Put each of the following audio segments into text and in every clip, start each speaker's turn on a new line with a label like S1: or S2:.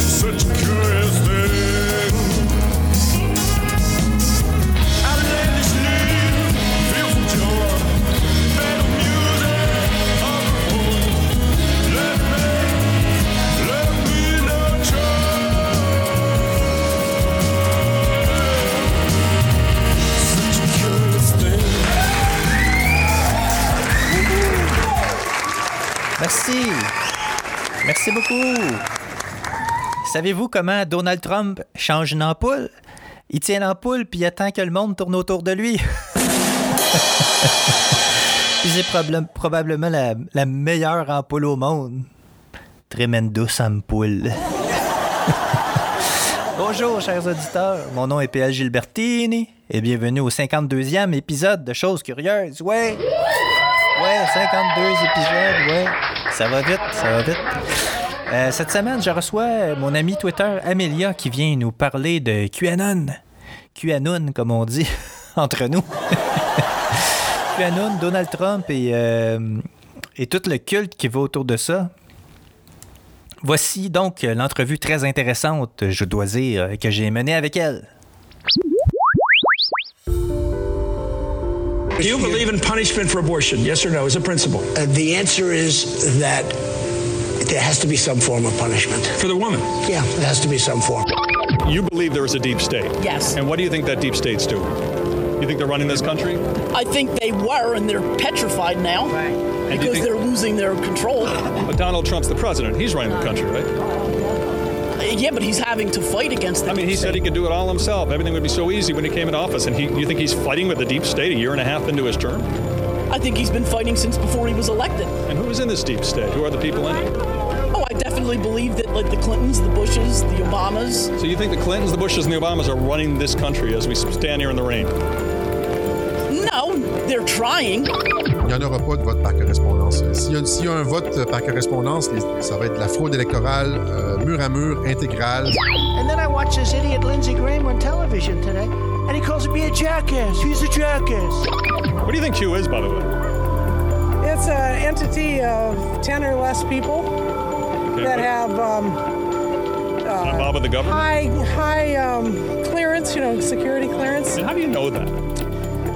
S1: Such a curious thing. Outlandishly, fearful joy, better music of the home. Let me, let me nurture. Such a curious thing.
S2: Merci. Merci beaucoup. Savez-vous comment Donald Trump change une ampoule? Il tient l'ampoule puis il attend que le monde tourne autour de lui. C'est probable- probablement la, meilleure ampoule au monde. Tremendous ampoule. Bonjour, chers auditeurs. Mon nom est PL Gilbertini et bienvenue au 52e épisode de Choses Curieuses. Ouais! Ouais, 52 épisodes, ouais. Ça va vite, ça va vite. Euh, cette semaine, je reçois mon ami Twitter Amelia qui vient nous parler de QAnon. QAnon, comme on dit entre nous. QAnon, Donald Trump et, euh, et tout le culte qui va autour de ça. Voici donc l'entrevue très intéressante, je dois dire, que j'ai menée avec elle.
S3: Do you believe in punishment for abortion? Yes or no, as a principle?
S4: Uh, the answer is that there has to be some form of punishment.
S3: For the woman?
S4: Yeah, it has to be some form.
S5: You believe there is a deep state.
S6: Yes.
S5: And what do you think that deep state's doing? You think they're running this country?
S6: I think they were, and they're petrified now
S5: And do you
S6: because
S5: think-
S6: they're losing their control.
S5: But Donald Trump's the president. He's running the country, right?
S6: Yeah, but he's having to fight against them.
S5: I mean, he said he could do it all himself. Everything would be so easy when he came into office. And he, you think he's fighting with the deep state a year and a half into his term?
S6: I think he's been fighting since before he was elected.
S5: And who's in this deep state? Who are the people in it?
S6: Oh, I definitely believe that, like the Clintons, the Bushes, the Obamas.
S5: So you think the Clintons, the Bushes, and the Obamas are running this country as we stand here in the rain?
S6: No, they're trying.
S7: Il n'y en aura pas de vote par correspondance. S'il y, a- s'il y a un vote par correspondance, ça va être de la fraude électorale euh, mur à mur, intégrale.
S8: And then I watched this idiot Lindsey Graham on television today, and he calls me a jackass. He's a jackass.
S5: What do you think Q is, by the way?
S9: It's an entity of 10 or less people
S5: Okay,
S9: that have um,
S5: Not involved with the government?
S9: high, high um, clearance, you know, security clearance.
S5: And how do you know that?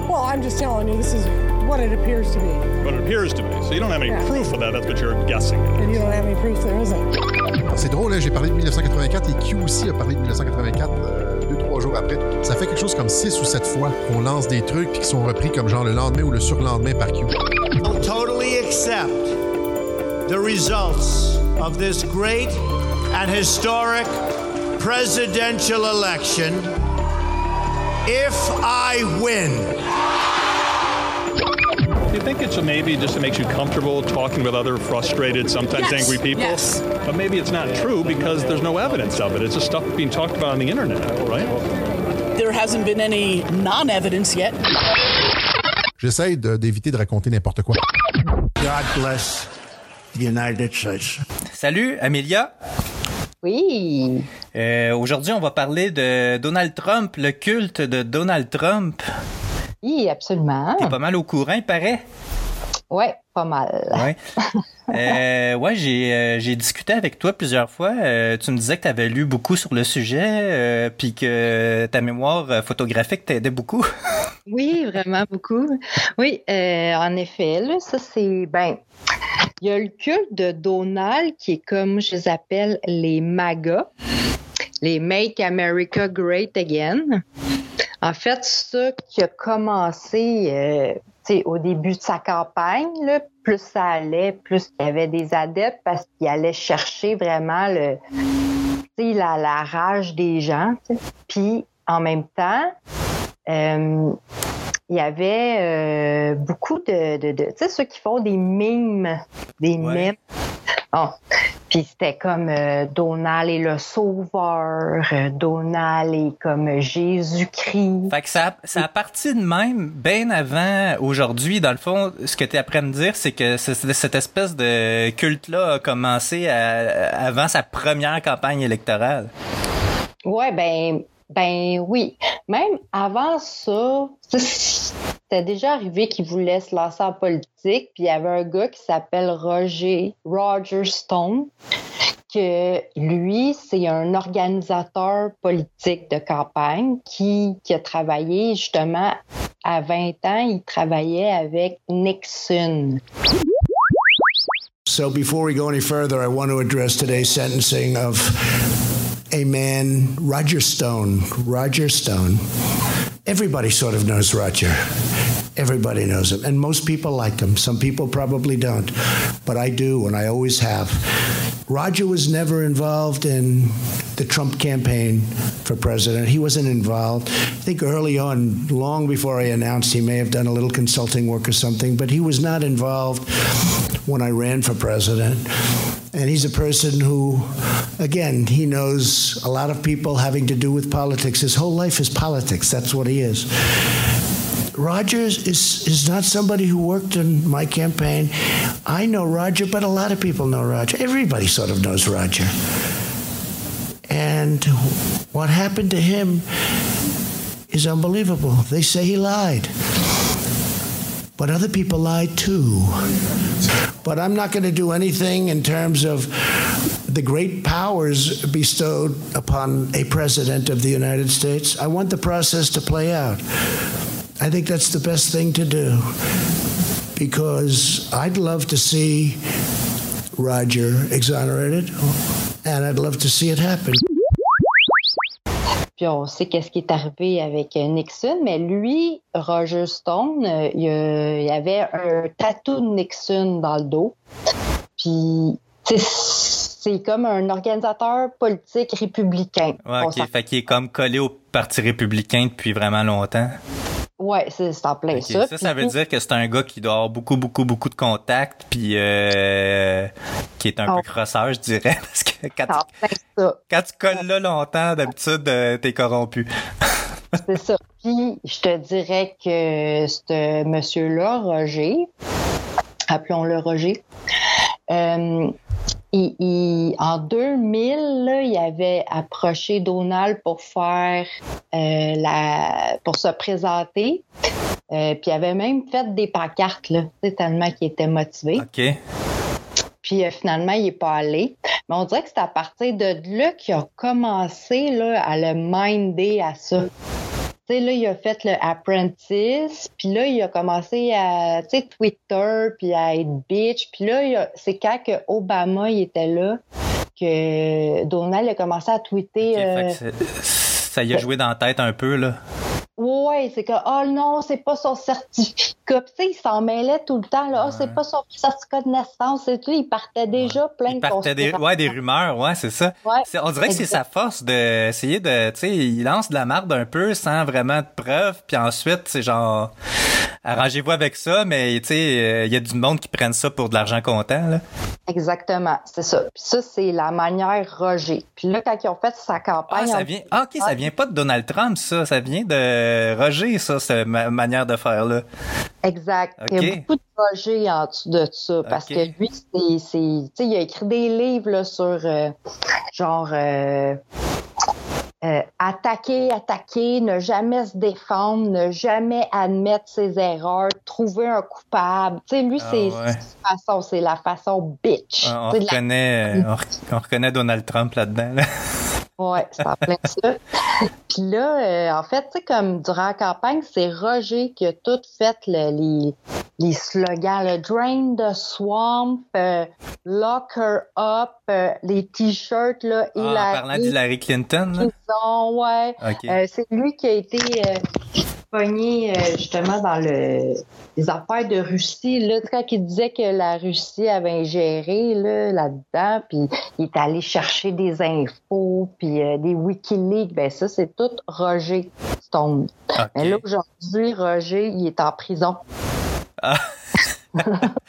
S9: Well, I'm just telling you, this is what it appears to be.
S5: What it appears to be. So you don't have any
S9: Yeah.
S5: proof of that. That's what you're guessing.
S9: And you don't have any proof there isn't.
S7: C'est drôle, hein, j'ai parlé de 1984 et Q aussi a parlé de 1984 euh, deux, trois jours après. Ça fait quelque chose comme six ou sept fois qu'on lance des trucs puis qui sont repris comme genre le lendemain ou le surlendemain par Q.
S10: totally accept the results of this great and historic presidential election if I win.
S5: Think it's maybe just it makes you comfortable talking with other frustrated, sometimes
S6: Yes,
S5: angry people?
S6: yes.
S5: But maybe it's not true because there's no evidence of it. It's just stuff being talked about on the internet, right?
S6: There hasn't been any non-evidence yet.
S7: J'essaie de- d'éviter de raconter n'importe quoi.
S10: God bless the United States.
S2: Salut, Amelia.
S11: Oui.
S2: Euh, Aujourd'hui, on va parler de Donald Trump, le culte de Donald Trump.
S11: Oui, absolument.
S2: T'es pas mal au courant, il paraît.
S11: Ouais, pas mal.
S2: Ouais. Euh, ouais, j'ai euh, j'ai discuté avec toi plusieurs fois. Euh, tu me disais que tu avais lu beaucoup sur le sujet, euh, puis que ta mémoire photographique t'aidait beaucoup.
S11: Oui, vraiment beaucoup. Oui, euh, en effet, là, ça c'est ben. Il y a le culte de Donald qui est comme je les appelle les MAGA, les Make America Great Again. En fait, ça qui a commencé euh, au début de sa campagne, là, plus ça allait, plus il y avait des adeptes parce qu'il allait chercher vraiment le, la, la rage des gens. Puis en même temps, euh, il y avait euh, beaucoup de, de, de tu sais, ceux qui font des mimes, des mèmes. Bon. Puis c'était comme euh, Donald est le sauveur, euh, Donald est comme Jésus-Christ.
S2: Fait que ça, ça a parti de même, bien avant aujourd'hui. Dans le fond, ce que tu es après me dire, c'est que cette espèce de culte-là a commencé à- avant sa première campagne électorale.
S11: Ouais, ben, ben oui. Même avant ça, c'était déjà arrivé qu'il voulait se lancer en politique. Puis il y avait un gars qui s'appelle Roger, Roger Stone, que lui, c'est un organisateur politique de campagne qui, qui a travaillé justement à 20 ans, il travaillait avec Nixon.
S10: So before we go any further, I want to address today's sentencing of a man, Roger Stone. Roger Stone. Everybody sort of knows Roger. Everybody knows him. And most people like him. Some people probably don't. But I do, and I always have. Roger was never involved in the Trump campaign for president. He wasn't involved. I think early on, long before I announced, he may have done a little consulting work or something, but he was not involved when I ran for president. And he's a person who, again, he knows a lot of people having to do with politics. His whole life is politics. That's what he is. Rogers is, is not somebody who worked in my campaign. I know Roger, but a lot of people know Roger. Everybody sort of knows Roger. And what happened to him is unbelievable. They say he lied. But other people lie too. But I'm not going to do anything in terms of the great powers bestowed upon a president of the United States. I want the process to play out. I think that's the best thing to do because I'd love to see Roger exonerated and I'd love to see it happen.
S11: Puis on sait qu'est-ce qui est arrivé avec euh, Nixon, mais lui, Roger Stone, euh, il, avait un tatou de Nixon dans le dos. Puis tu sais, c'est comme un organisateur politique républicain.
S2: Ouais,
S11: On
S2: ok.
S11: s'en-
S2: Fait qu'il est comme collé au Parti républicain depuis vraiment longtemps.
S11: Ouais, c'est en plein ça.
S2: Ça, ça veut dire que c'est un gars qui doit avoir beaucoup, beaucoup, beaucoup de contacts, puis euh, qui est un
S11: Oh.
S2: peu crosseur, je dirais, parce que quand,
S11: en
S2: tu,
S11: ça.
S2: quand tu colles là longtemps, d'habitude, euh, t'es corrompu.
S11: C'est ça. Puis, je te dirais que ce monsieur-là, Roger, appelons-le Roger, euh, il- il- en 2000, là, il avait approché Donald pour faire euh, la, pour se présenter. Euh, puis il avait même fait des pancartes, là, tellement qu'il était motivé.
S2: OK.
S11: Puis euh, finalement, il est pas allé. Mais on dirait que c'est à partir de là qu'il a commencé là, à le minder à ça. Tu sais, là, il a fait le Apprentice, puis là, il a commencé à, tu sais, Twitter, puis à être bitch. Puis là, c'est quand que Obama, il était là, que Donald a commencé à tweeter... Euh,
S2: ça y a joué dans la tête un peu, là.
S11: Ouais, c'est que oh non, c'est pas son certificat. Puis, Tu sais, il s'en mêlait tout le temps là. Ah, c'est pas son certificat de naissance et tout. Il partait déjà plein
S2: Il
S11: de
S2: partait des, ouais, des rumeurs, ouais, c'est ça.
S11: Ouais,
S2: on dirait que c'est sa force d'essayer de, tu sais, il lance de la marde un peu sans vraiment de preuves, puis ensuite, c'est genre, arrangez-vous avec ça, mais tu sais, euh, il y a du monde qui prennent ça pour de l'argent comptant, là.
S11: Exactement, c'est ça. Puis ça, c'est la manière Roger. Puis là, quand ils ont fait sa
S2: Ah,
S11: campagne...
S2: ça
S11: en-
S2: vient, ah, ok, ça vient pas de Donald Trump, ça, ça vient de Roger, ça, cette ma- manière de faire, là.
S11: Exact. Il y a beaucoup de Roger en dessous de ça. Parce que lui, c'est... il a écrit des livres là, sur euh, genre... euh, euh, attaquer, attaquer, ne jamais se défendre, ne jamais admettre ses erreurs, trouver un coupable. Tu sais, lui,
S2: Ah,
S11: c'est
S2: ouais.
S11: façon, c'est la façon bitch.
S2: On, on
S11: la-
S2: reconnaît, euh, on, rec- on reconnaît Donald Trump là-dedans, là.
S11: Ouais, c'est en plein ça. Puis là, euh, en fait, tu sais, comme durant la campagne, c'est Roger qui a tout fait le- les, les slogans, le Drain the Swamp, euh, Lock her up, euh, les t-shirts, là,
S2: ah, En parlant d'Hillary Clinton, là?
S11: Ouais.
S2: Okay.
S11: c'est lui qui a été pogné justement dans le les affaires de Russie, là, quand il disait que la Russie avait ingéré là, là-dedans, puis il est allé chercher des infos, puis des Wikileaks, ben ça, c'est tout Roger Stone.
S2: Okay.
S11: Mais là, aujourd'hui, Roger, il est en prison.
S2: Ah.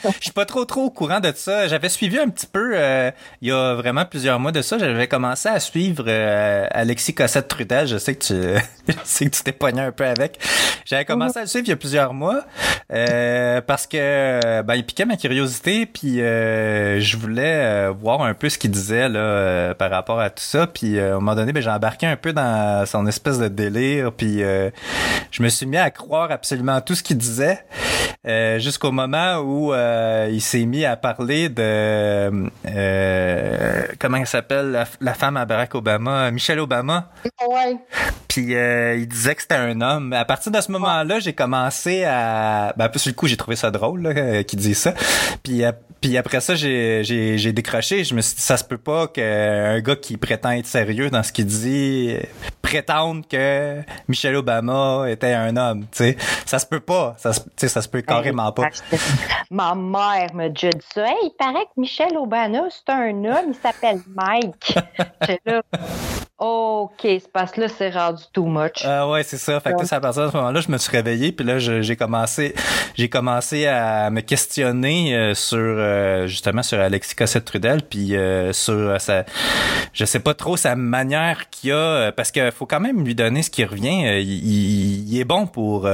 S2: je suis pas trop trop au courant de ça. J'avais suivi un petit peu euh, il y a vraiment plusieurs mois de ça. J'avais commencé à suivre euh, Alexis Cossette Trudel. Je sais que tu je sais que tu t'es pogné un peu avec. J'avais commencé à le suivre il y a plusieurs mois euh, parce que ben il piquait ma curiosité puis je voulais voir un peu ce qu'il disait là par rapport à tout ça. Puis à un moment donné, ben j'ai embarqué un peu dans son espèce de délire. Puis je me suis mis à croire absolument tout ce qu'il disait jusqu'au moment où euh, il s'est mis à parler de euh, comment elle s'appelle la, la, femme à Barack Obama, Michelle Obama?
S11: Ouais.
S2: Puis euh, il disait que c'était un homme. À partir de ce moment-là, j'ai commencé à ben sur le coup, j'ai trouvé ça drôle là, qu'il dise ça. Puis puis après ça, j'ai, j'ai, j'ai décroché. Je me suis dit, ça se peut pas qu'un gars qui prétend être sérieux dans ce qu'il dit prétende que Michelle Obama était un homme. Tu sais, ça se peut pas. Ça se, ça se peut carrément pas.
S11: Ma mère me dit ça. Hey, il paraît que Michelle Obama, c'est un homme. Il s'appelle Mike. là. OK, c'est parce que là, c'est rendu too much.
S2: Ah ouais, c'est ça. Fait que à partir de ce moment-là, je me suis réveillé, puis là, j'ai commencé, j'ai commencé à me questionner euh, sur euh, justement sur Alexis Cossette Trudel, puis euh, sur sa, je sais pas trop sa manière qu'il a, parce qu'il faut quand même lui donner ce qui revient. Il, il est bon pour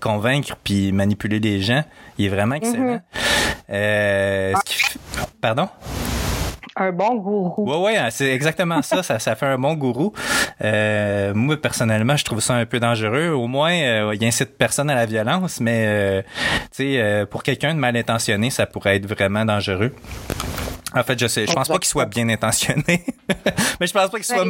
S2: convaincre puis manipuler les gens. Il est vraiment excellent.
S11: Mm-hmm.
S2: ce qui... Pardon?
S11: un bon gourou.
S2: Ouais, ouais, c'est exactement ça, ça. Ça fait un bon gourou. Euh, moi, personnellement, je trouve ça un peu dangereux. Au moins, euh, il incite personne à la violence, mais euh, tu sais, pour quelqu'un de mal intentionné, ça pourrait être vraiment dangereux. En fait, je sais, je pense pas qu'il soit bien intentionné, mais je pense pas qu'il soit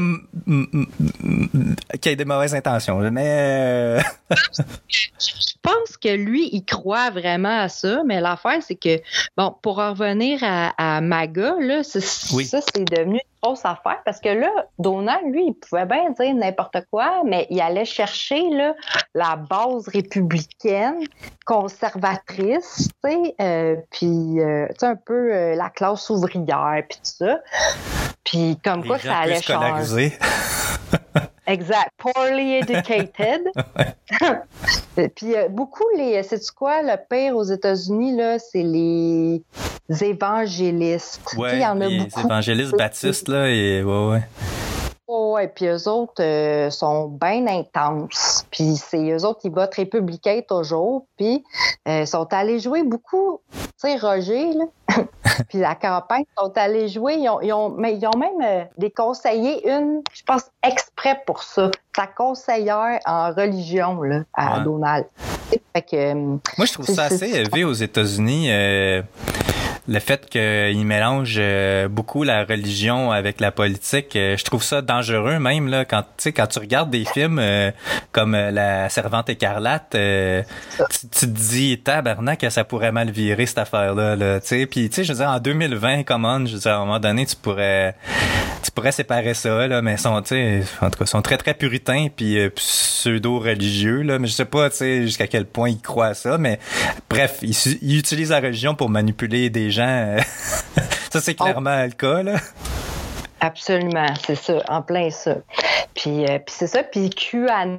S2: qu'il ait des mauvaises intentions. Mais
S11: je pense que lui, il croit vraiment à ça, mais l'affaire c'est que bon, pour en revenir à, à Maga, là, ça c'est devenu grosse affaire parce que là, Donald, lui, il pouvait bien dire n'importe quoi, mais il allait chercher là la base républicaine conservatrice, tu sais, euh, puis euh, un peu euh, la classe ouvrière puis tout ça. Puis comme quoi ça allait changer. Exact. Poorly educated. Puis euh, beaucoup les, c'est quoi le pire aux États-Unis là, c'est les évangélistes.
S2: Ouais, il y en a les évangélistes baptistes là, et ouais ouais.
S11: Oh, ouais, puis eux autres euh, sont bien intenses. Puis c'est eux autres qui votent républicains toujours. Puis euh, sont allés jouer beaucoup. Tu sais, Roger, là. puis la campagne, sont allés jouer. Ils ont, ils ont, mais ils ont même euh, des conseillers, une, je pense, exprès pour ça. Sa conseillère en religion, là, à
S2: Ouais.
S11: Donald. Fait que,
S2: Moi, je trouve ça assez élevé aux États-Unis. Le fait qu'ils mélangent euh, beaucoup la religion avec la politique, euh, je trouve ça dangereux même là quand tu sais quand tu regardes des films euh, comme La Servante écarlate, tu, tu te dis tabarnak ça pourrait mal virer cette affaire là, là tu sais. Puis tu sais je veux dire en 2020 comment je veux dire à un moment donné tu pourrais tu pourrais séparer ça là mais ils sont en tout cas sont très très puritains puis euh, pseudo religieux là mais je sais pas tu sais jusqu'à quel point ils croient à ça mais bref ils, utilisent la religion pour manipuler des gens ça c'est clairement le cas là
S11: Absolument, c'est ça, en plein ça. Puis, euh, puis c'est ça, puis QAnon.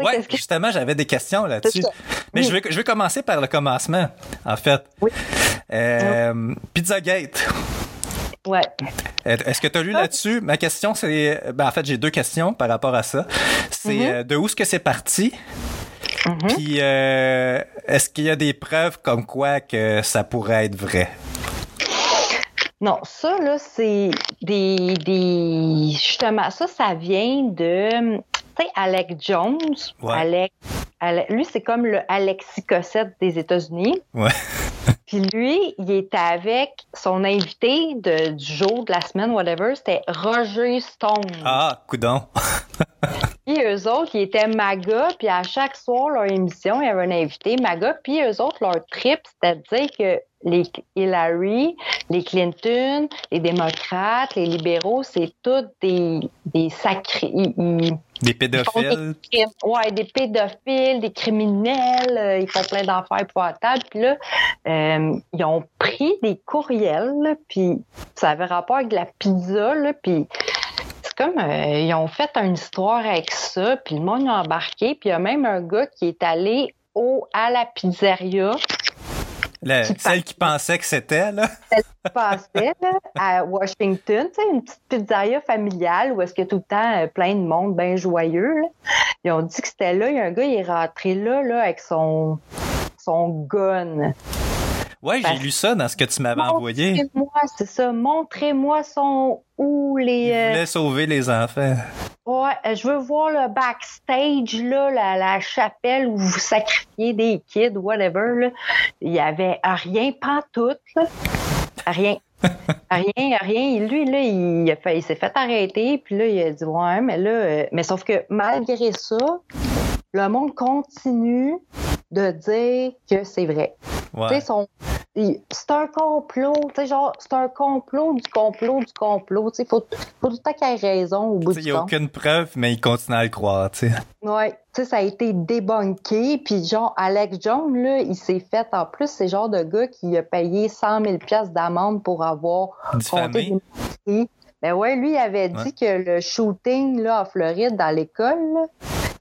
S11: qu'est-ce que-
S2: justement, j'avais des questions là-dessus. Mais
S11: Oui.
S2: je, vais, je vais commencer par le commencement, en fait. Euh, Pizzagate.
S11: Ouais.
S2: Est-ce que tu as lu là-dessus? Ma question, c'est... Ben, en fait, j'ai deux questions par rapport à ça. C'est
S11: Mm-hmm.
S2: euh, de où est-ce que c'est parti? Puis, euh, est-ce qu'il y a des preuves comme quoi que ça pourrait être vrai?
S11: Non, ça, là, c'est des, des. Justement, ça, ça vient de. Tu sais, Alec Jones.
S2: Ouais.
S11: Alec, Ale- lui, c'est comme le Alexis Cossette des États-Unis.
S2: Ouais.
S11: Puis lui, il était avec son invité de, du jour, de la semaine, whatever, c'était Roger Stone.
S2: Ah, coudon.
S11: Puis eux autres, ils étaient MAGA, puis à chaque soir, leur émission, il y avait un invité MAGA, puis eux autres, leur trip, c'était de dire que les Hillary, les Clinton, les démocrates, les libéraux, c'est tous des, des sacrés. ils- ils-
S2: Des pédophiles.
S11: des. Ouais, des pédophiles, des criminels, euh, ils font plein d'affaires épouvantables. Puis là, euh, ils ont pris des courriels, puis ça avait rapport avec la pizza, puis c'est comme, euh, ils ont fait une histoire avec ça, puis le monde a embarqué, puis il y a même un gars qui est allé au, à la pizzeria,
S2: Celle qui pensait que c'était, là.
S11: celle qui passait là, à Washington, tu sais, une petite pizzeria familiale où est-ce qu'il y a tout le temps euh, plein de monde bien joyeux. là. Ils ont dit que c'était là. Il y a un gars, il est rentré là, là avec son, son gun.
S2: Ouais, j'ai lu ça dans ce que tu m'avais envoyé.
S11: Montrez-moi, c'est ça. Montrez-moi son où les.
S2: Il
S11: euh,
S2: voulait sauver les enfants.
S11: Ouais, euh, je veux voir le backstage, là, la, la chapelle où vous sacrifiez des kids, whatever. Là. Il y avait rien, pantoute, là. Rien. rien, rien. Lui, là, il, a fait- il s'est fait arrêter, puis là, il a dit, ouais, mais là, euh, mais sauf que malgré ça, le monde continue de dire que c'est vrai.
S2: Ouais.
S11: Son- il- c'est un complot, tu sais, genre, c'est un complot du complot du complot. Tu sais, faut, faut tout le temps qu'il ait raison au bout
S2: Il
S11: du
S2: n'y a
S11: compte.
S2: aucune preuve, mais il continue à le croire, tu sais.
S11: Ouais, tu sais, ça a été débunké. Puis genre, Alex Jones, là, il s'est fait, en plus, c'est genre de gars qui a payé 100 000 piastres d'amende pour avoir
S2: Diffamé.
S11: compté des. Ben ouais, lui, il avait dit
S2: Ouais.
S11: que le shooting, là, en Floride, dans l'école,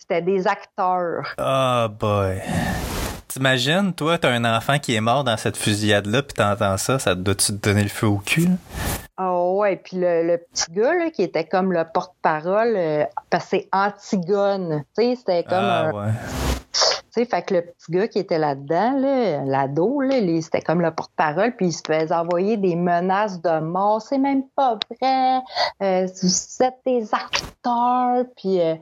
S11: c'était des acteurs.
S2: Oh boy. T'imagines, toi, t'as un enfant qui est mort dans cette fusillade-là, puis t'entends ça, ça doit-tu te donner le feu au cul? là?
S11: Ah ouais, puis le, le petit gars, là, qui était comme le porte-parole, euh, parce que c'est Antigone. Tu sais, c'était comme
S2: Ah
S11: un,
S2: ouais.
S11: Tu sais, fait que le petit gars qui était là-dedans, là, l'ado, là, c'était comme le porte-parole, puis il se faisait envoyer des menaces de mort. C'est même pas vrai. Euh, vous êtes des acteurs. Puis, euh,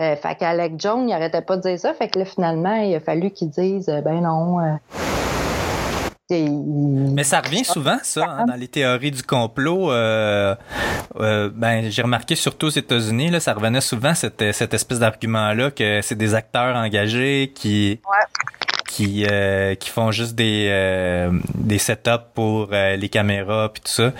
S11: euh, fait qu'Alec Jones, il arrêtait pas de dire ça. Fait que là, finalement, il a fallu qu'il dise, euh, ben non. euh,
S2: Mais ça revient souvent, ça, hein, dans les théories du complot. euh, euh, ben, j'ai remarqué surtout aux États-Unis, là, ça revenait souvent cette, cette espèce d'argument-là que c'est des acteurs engagés qui qui euh, qui font juste des euh, des setups pour euh, les caméras puis tout ça.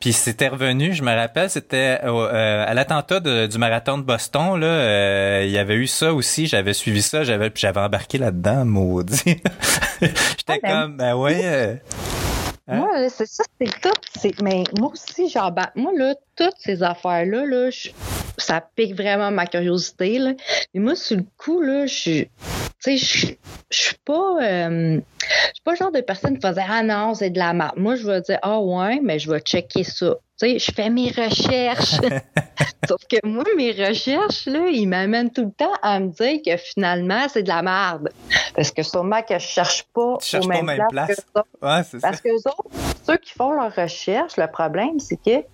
S2: Puis c'était revenu, je me rappelle, c'était euh, à l'attentat du marathon de Boston là, euh, il y avait eu ça aussi, j'avais suivi ça, j'avais puis j'avais embarqué là-dedans, maudit. J'étais
S11: Ah, ben,
S2: comme ben ouais. euh, Hein?
S11: Moi, c'est ça, c'est tout. c'est- Mais moi aussi, j'embarque. Moi, là, toutes ces affaires-là, là, je- ça pique vraiment ma curiosité. Là. Mais moi, sur le coup, là, je tu sais, je suis pas. euh, je suis pas le genre de personne qui dire Ah non, c'est de la merde. Moi, je vais dire Ah ouais, mais je vais checker ça. Tu sais, je fais mes recherches. Sauf que moi, mes recherches, là, ils m'amènent tout le temps à me dire que finalement, c'est de la merde. Parce que sûrement que je cherche pas
S2: Tu
S11: autres.
S2: Ouais, c'est ça.
S11: Parce que autres, ceux qui font leurs recherches, le problème, c'est que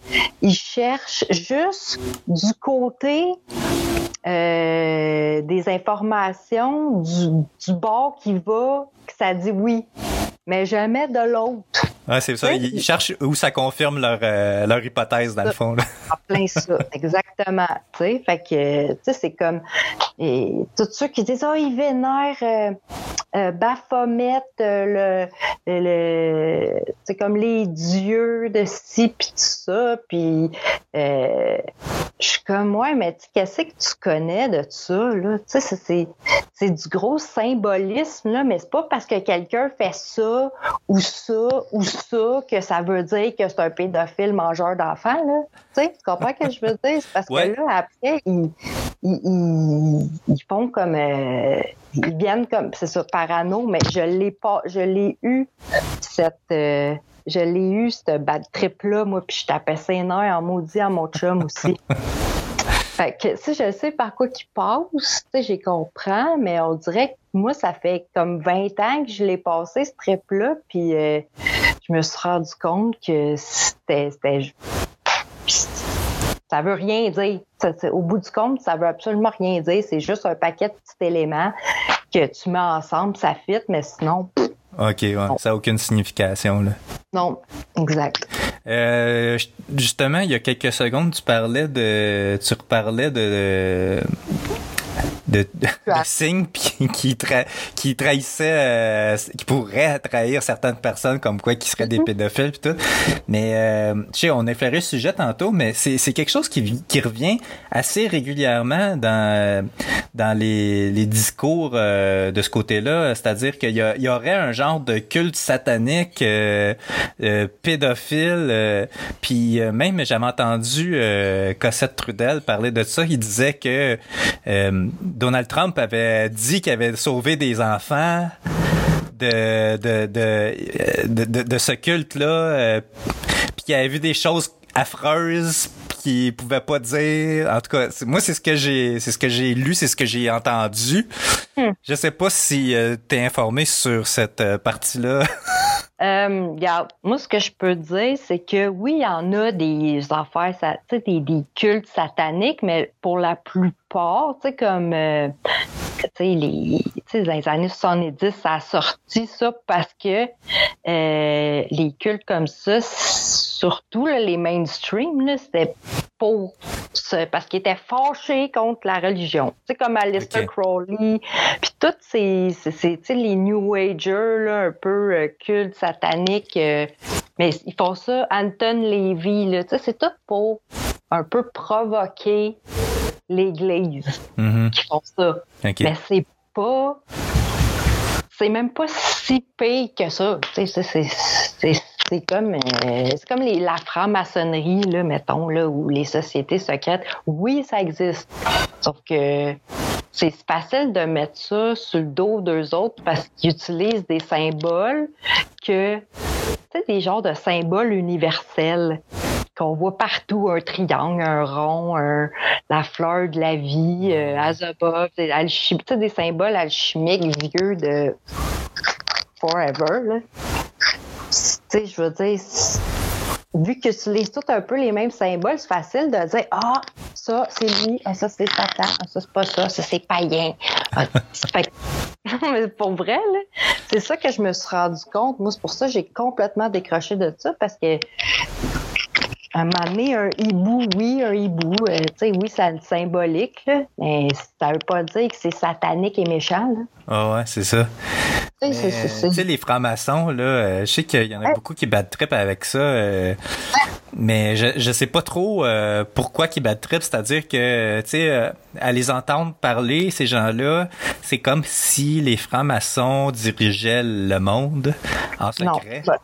S11: ils cherchent juste du côté euh, des informations du, du bord qui va, que ça dit oui, mais jamais de l'autre.
S2: Ouais, c'est ça. Ils, ils cherchent où ça confirme leur, euh, leur hypothèse, dans le fond. là.
S11: En plein ça, exactement. Tu sais, fait que, tu sais, c'est comme, et tous ceux qui disent, oh, ils vénèrent euh, euh, Baphomet, euh, le, le, c'est comme les dieux de ci puis tout ça, puis je suis comme, ouais, mais tu- qu'est-ce que tu connais de ça, là? Tu sais, c'est du gros symbolisme, là, mais c'est pas parce que quelqu'un fait ça ou ça ou ça que ça veut dire que c'est un pédophile mangeur d'enfants, là. Tu sais, tu comprends ce que je veux dire? C'est parce
S2: Ouais.
S11: que là, après, ils, ils, ils, ils font comme... euh, ils viennent comme... C'est ça, parano, mais je l'ai pas... Je l'ai eu, cette... euh, je l'ai eu, cette bad trip-là, moi, puis je tapais ses nerfs en maudit à mon chum aussi. Fait que, si je sais par quoi qu'il passe, tu sais, j'y comprends, mais on dirait que moi, ça fait comme 20 ans que je l'ai passé, ce trip-là, puis euh, je me suis rendu compte que c'était... Ça veut rien dire. Ça- au bout du compte, ça veut absolument rien dire. C'est juste un paquet de petits éléments que tu mets ensemble, ça fit, mais sinon, pff,
S2: OK, ouais, ça n'a aucune signification. Là.
S11: non, exact.
S2: Euh, justement, il y a quelques secondes, tu parlais de, tu reparlais de, de, de, de signes qui, qui, tra qui trahissaient, euh, qui pourraient trahir certaines personnes comme quoi qui seraient des pédophiles pis tout. Mais euh, tu sais, on a effleuré le sujet tantôt, mais c'est, c'est quelque chose qui, qui revient assez régulièrement dans dans les, les discours euh, de ce côté-là. C'est-à-dire qu'il y, a, il y aurait un genre de culte satanique euh, euh, pédophile. Puis même j'avais entendu Cossette Trudel parler de ça. Il disait que Donald Trump avait dit qu'il avait sauvé des enfants de, de, de, de, de ce culte-là, euh, puis qu'il avait vu des choses affreuses qu'il pouvait pas dire. En tout cas, moi c'est ce que j'ai, c'est ce que j'ai lu, c'est ce que j'ai entendu. Hmm. Je sais pas si euh, tu es informé sur cette euh, partie-là.
S11: Euh, regarde, moi, ce que je peux dire, c'est que oui, il y en a des affaires, ça, des, des cultes sataniques, mais pour la plupart, tu sais, comme, euh, tu sais, les, les années 70, ça a sorti ça parce que euh, les cultes comme ça, surtout là, les mainstream, c'était pour parce qu'ils étaient fâchés contre la religion. C'est comme Alistair okay. Crowley, puis toutes ces, ces, les New Agers, là, un peu euh, cultes sataniques, euh, mais ils font ça. Anton Levy, c'est tout pour un peu provoquer l'Église
S2: mm -hmm.
S11: qui font ça.
S2: Okay.
S11: Mais c'est pas c'est même pas si pire que ça. C'est comme, euh, c'est comme les, la franc-maçonnerie, là, mettons, là, ou les sociétés secrètes. Oui, ça existe. Sauf que c'est facile de mettre ça sur le dos d'eux autres parce qu'ils utilisent des symboles que, tu sais, des genres de symboles universels qu'on voit partout, un triangle, un rond, un, la fleur de la vie, euh, Azabov, alchim, des symboles alchimiques vieux de forever. Là. Sais, je veux dire, vu que tu lis tout un peu les mêmes symboles, c'est facile de dire Ah, ça, c'est lui, ah, ça, c'est Satan, ah, ça, c'est pas ça, ça, c'est païen. Ah, fait mais pour vrai, c'est ça que je me suis rendu compte. Moi, c'est pour ça que j'ai complètement décroché de ça parce que un moment donné, un hibou, oui, un hibou, euh, tu sais, oui, c'est symbolique, là, mais ça veut pas dire que c'est satanique et méchant.
S2: Ah ouais, c'est ça. Tu sais, les francs-maçons, là, euh, je sais qu'il y en a ouais. beaucoup qui battent trip avec ça, euh, mais je, je sais pas trop euh, pourquoi qu'ils battent trip, c'est-à-dire que, tu sais, à les entendre parler, ces gens-là, c'est comme si les francs-maçons dirigeaient le monde en secret.
S11: Non,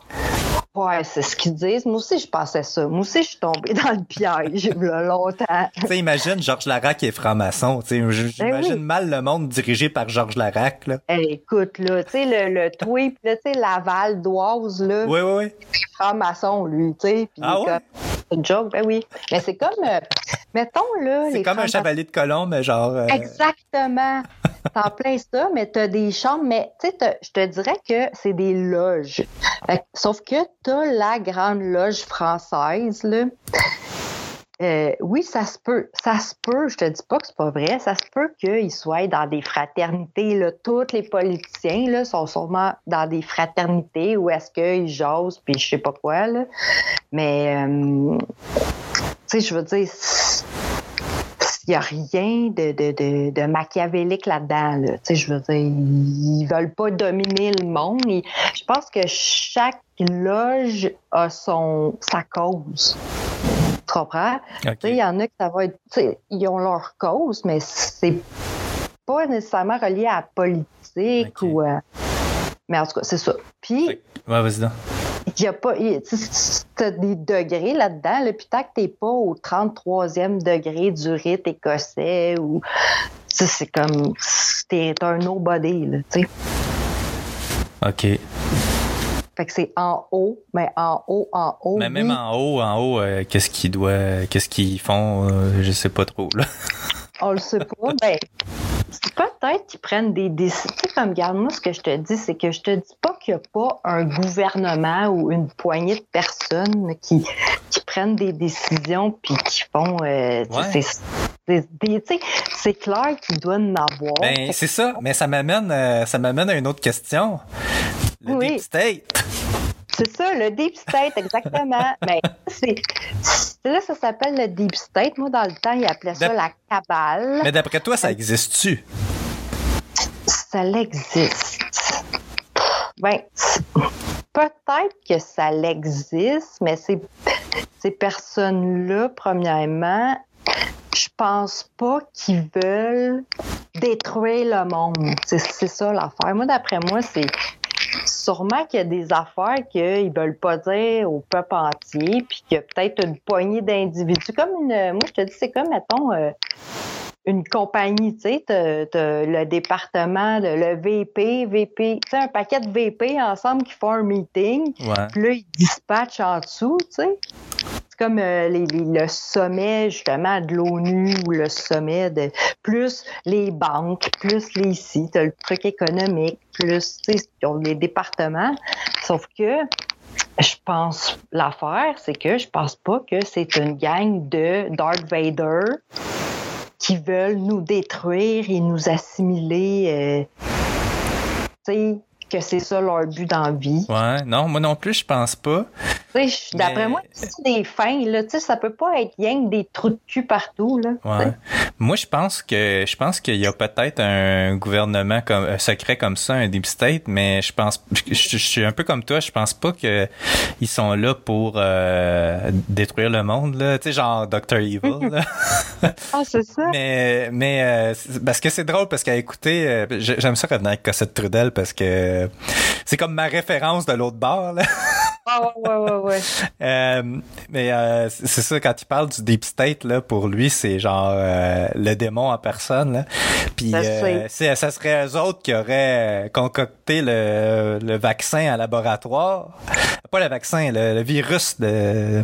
S11: Ouais, c'est ce qu'ils disent. Moi aussi, je pensais ça. Moi aussi, je suis tombée dans le piège a longtemps.
S2: tu sais, imagine Georges Larac est franc-maçon. Tu sais, j'imagine oui. mal le monde dirigé par Georges Larac. Là.
S11: Hey, écoute, là, tu sais, le, le tweet, là, tu sais, Laval d'Oise, là.
S2: Oui, oui, oui.
S11: franc-maçon, lui, tu sais.
S2: Ah ouais?
S11: C'est une joke, ben oui. Mais c'est comme, euh, mettons, là.
S2: C'est comme un chevalier de colomb, mais genre. Euh...
S11: Exactement. T'en plein ça, mais t'as des chambres, mais tu sais, je te dirais que c'est des loges. Sauf que t'as la grande loge française, là. Euh, oui, ça se peut. Ça se peut. Je te dis pas que c'est pas vrai. Ça se peut qu'ils soient dans des fraternités. Là. Tous les politiciens là, sont sûrement dans des fraternités où est-ce qu'ils jasent puis je sais pas quoi. Là. Mais, euh, tu sais, je veux dire, n'y a rien de, de, de, de machiavélique là-dedans. Là. Tu sais, je veux dire, ils veulent pas dominer le monde. Ils, je pense que chaque loge a son sa cause. Tu comprends? Il y en a que ça va être. Ils ont leur cause, mais c'est pas nécessairement relié à la politique okay. ou. Euh, mais en tout cas, c'est ça. Puis.
S2: Ouais, vas-y donc.
S11: Il y a pas. Tu as des degrés là-dedans, là, puis tant que t'es pas au 33e degré du rite écossais ou. C'est comme. T'es un nobody, là, tu sais.
S2: OK.
S11: Fait que c'est en haut, mais en haut, en haut.
S2: Mais même
S11: oui.
S2: en haut, en haut, euh, qu'est-ce qu'ils doivent, qu'est-ce qu'ils font, euh, je sais pas trop là.
S11: On le sait pas. ben, peut-être qu'ils prennent des décisions. Comme garde moi, ce que je te dis, c'est que je te dis pas qu'il n'y a pas un gouvernement ou une poignée de personnes qui, qui prennent des décisions puis qui font. Euh,
S2: ouais.
S11: C'est clair qu'il doit en avoir.
S2: Ben, c'est ça, mais ça m'amène, euh, ça m'amène à une autre question. Le
S11: oui.
S2: Deep State.
S11: C'est ça, le deep state, exactement. Mais c'est, c'est- là, ça s'appelle le deep state. Moi, dans le temps, ils appelaient ça la cabale.
S2: Mais d'après toi, ça existe-tu?
S11: Ça l'existe. Ben, peut-être que ça l'existe, mais ces, ces personnes-là, premièrement, je pense pas qu'ils veulent détruire le monde. C'est ça l'affaire. Moi, d'après moi, c'est sûrement qu'il y a des affaires qu'ils veulent pas dire au peuple entier, puis qu'il y a peut-être une poignée d'individus. Comme une. Moi, je te dis, c'est comme, mettons. euh, une compagnie, tu sais, le département, de, le VP, VP, tu sais, un paquet de VP ensemble qui font un meeting. Puis là, ils dispatchent en dessous, tu sais. Comme euh, les- les- le sommet, justement, de l'ONU ou le sommet de plus les banques, plus les sites, le truc économique, plus, les départements. Sauf que je pense, l'affaire, c'est que je pense pas que c'est une gang de Darth Vader qui veulent nous détruire et nous assimiler. euh, que c'est ça leur but dans la vie.
S2: Ouais, non, moi non plus, je pense pas.
S11: Tu sais, je- D'après moi, c'est des fins, là. Tu sais, ça peut pas être rien que des trous de cul partout, là.
S2: Ouais. Moi, je pense que je pense qu'il y a peut-être un gouvernement comme un secret comme ça, un deep state, mais je pense, je, je suis un peu comme toi, je pense pas que ils sont là pour euh, détruire le monde là, tu sais genre Dr Evil. Là.
S11: Ah, c'est ça.
S2: mais mais euh, parce que c'est drôle parce qu'à écouter, euh, j'ai- j'aime ça revenir avec Cossette Trudel parce que c'est comme ma référence de l'autre bord. Là.
S11: Ah, ouais, ouais, ouais, ouais.
S2: Euh, mais euh, c'est ça, quand il parle du deep state, là, pour lui, c'est genre euh, le démon en personne. Là. Puis euh, ça serait eux autres qui auraient concocté le, le vaccin à laboratoire. Pas le vaccin, le, le virus de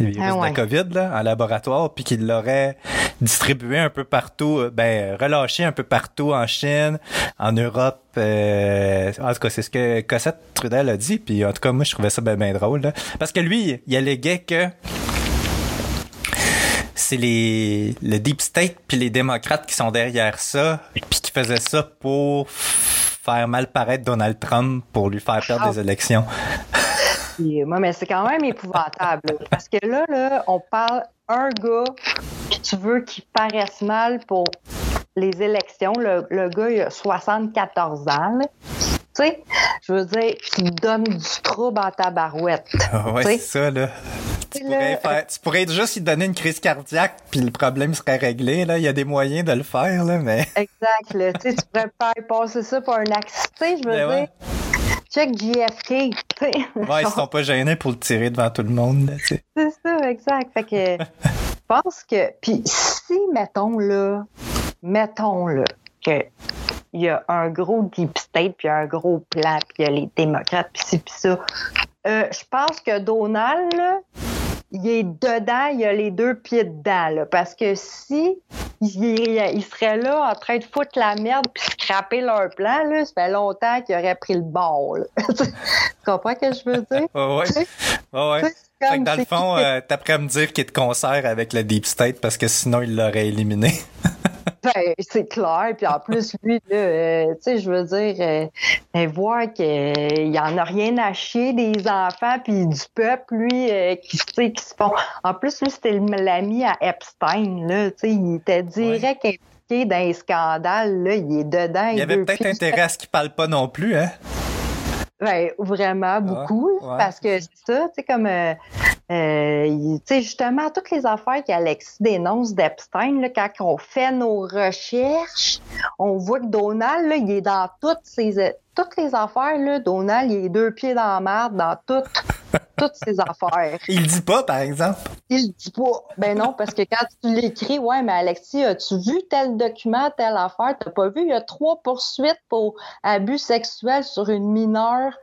S2: le virus
S11: Ah
S2: de
S11: ouais.
S2: la COVID là, en laboratoire, puis qu'ils l'auraient distribué un peu partout, euh, ben relâché un peu partout en Chine, en Europe. euh, en tout cas, c'est ce que Cossette Trudel a dit, puis en tout cas, moi, je trouvais ça bien ben drôle. là. Parce que lui, il alléguait que c'est les le deep state puis les démocrates qui sont derrière ça puis qui faisaient ça pour faire mal paraître Donald Trump pour lui faire perdre
S11: Ah.
S2: des élections.
S11: Puis, moi, mais c'est quand même épouvantable. parce que là, là, on parle un gars, puis tu veux qu'il paraisse mal pour les élections. Le, le gars, il a 74 ans. là. Tu sais, je veux dire, tu donnes du trouble en ta barouette.
S2: Ah ouais, c'est ça là. Tu pourrais,
S11: le-
S2: faire- tu pourrais juste lui donner une crise cardiaque puis le problème serait réglé là. Il y a des moyens de le faire là, mais
S11: Exact. Là. Tu sais, tu pourrais faire passer ça pour un accident. Je veux
S2: Ben
S11: dire,
S2: ouais.
S11: Check JFK. tu sais.
S2: ouais, ils sont pas gênés pour le tirer devant tout le monde. Là, tu sais.
S11: C'est ça, exact. Fait que je pense que. Puis si, mettons là, mettons là, que il y a un gros deep state, puis un gros plan, puis il y a les démocrates, puis ci, puis ça. euh, je pense que Donald, là, il est dedans, il a les deux pieds dedans, là, parce que si il, il serait là en train de foutre la merde puis scraper leur plan, là, ça fait longtemps qu'il aurait pris le bord. là. tu comprends ce que je veux dire?
S2: Ouais.
S11: tu sais,
S2: Fait que dans le fond, euh, t'as prêt à me dire qu'il est de concert avec le Deep State parce que sinon il l'aurait éliminé.
S11: Ben, c'est clair. Puis en plus, lui, euh, tu sais, je veux dire, euh, euh, voir qu'il y en a rien à chier des enfants puis du peuple, lui, euh, qui, qui se font. En plus, lui, c'était l'ami à Epstein, là. Tu sais, il était direct impliqué dans les scandales, là. Il est dedans.
S2: Il y avait peut-être intérêt à ce qu'il parle pas non plus, hein?
S11: Ben, vraiment beaucoup, là,
S2: ouais.
S11: parce que c'est ça, tu sais, comme, euh, euh, tu sais, justement, toutes les affaires qu'Alexis dénonce d'Epstein, quand on fait nos recherches, on voit que Donald, là, il est dans toutes ces, euh, toutes les affaires, là, Donald, il est deux pieds dans la merde dans toutes, toutes ces affaires.
S2: Il le dit pas, par exemple.
S11: Il le dit pas. Ben non, parce que quand tu l'écris, ouais, mais Alexis, as-tu vu tel document, telle affaire? T'as pas vu? Il y a trois poursuites pour abus sexuels sur une mineure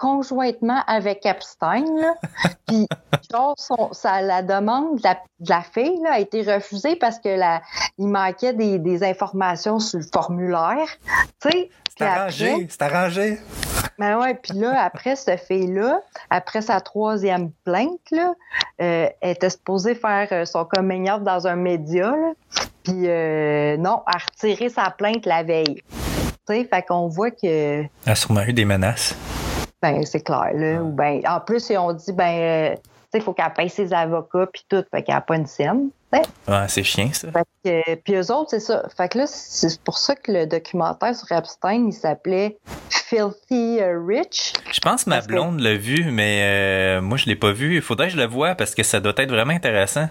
S11: conjointement avec Epstein, là. Puis, genre, son, la demande de la, de la fille, là, a été refusée parce que la, il manquait des, des informations sur le formulaire. Tu sais?
S2: C'est arrangé, c'est arrangé.
S11: ben ouais, puis là, après cette fille-là, après sa troisième plainte, là, euh, elle était supposée faire euh, son coming out dans un média, puis euh, non, elle a retiré sa plainte la veille. Tu sais, fait qu'on voit que...
S2: Il a sûrement eu des menaces.
S11: Ben, c'est clair, là. Ou ben, en plus, ils ont dit, ben, euh, tu sais, il faut qu'elle paye ses avocats, puis tout, fait qu'elle n'a pas une scène.
S2: Ouais, c'est chiant, ça.
S11: Fait que, puis eux autres, c'est ça. Fait que là, c'est pour ça que le documentaire sur Epstein, il s'appelait Filthy Rich.
S2: Je pense que ma blonde l'a vu, mais euh, moi, je l'ai pas vu. Il faudrait que je le voie parce que ça doit être vraiment intéressant.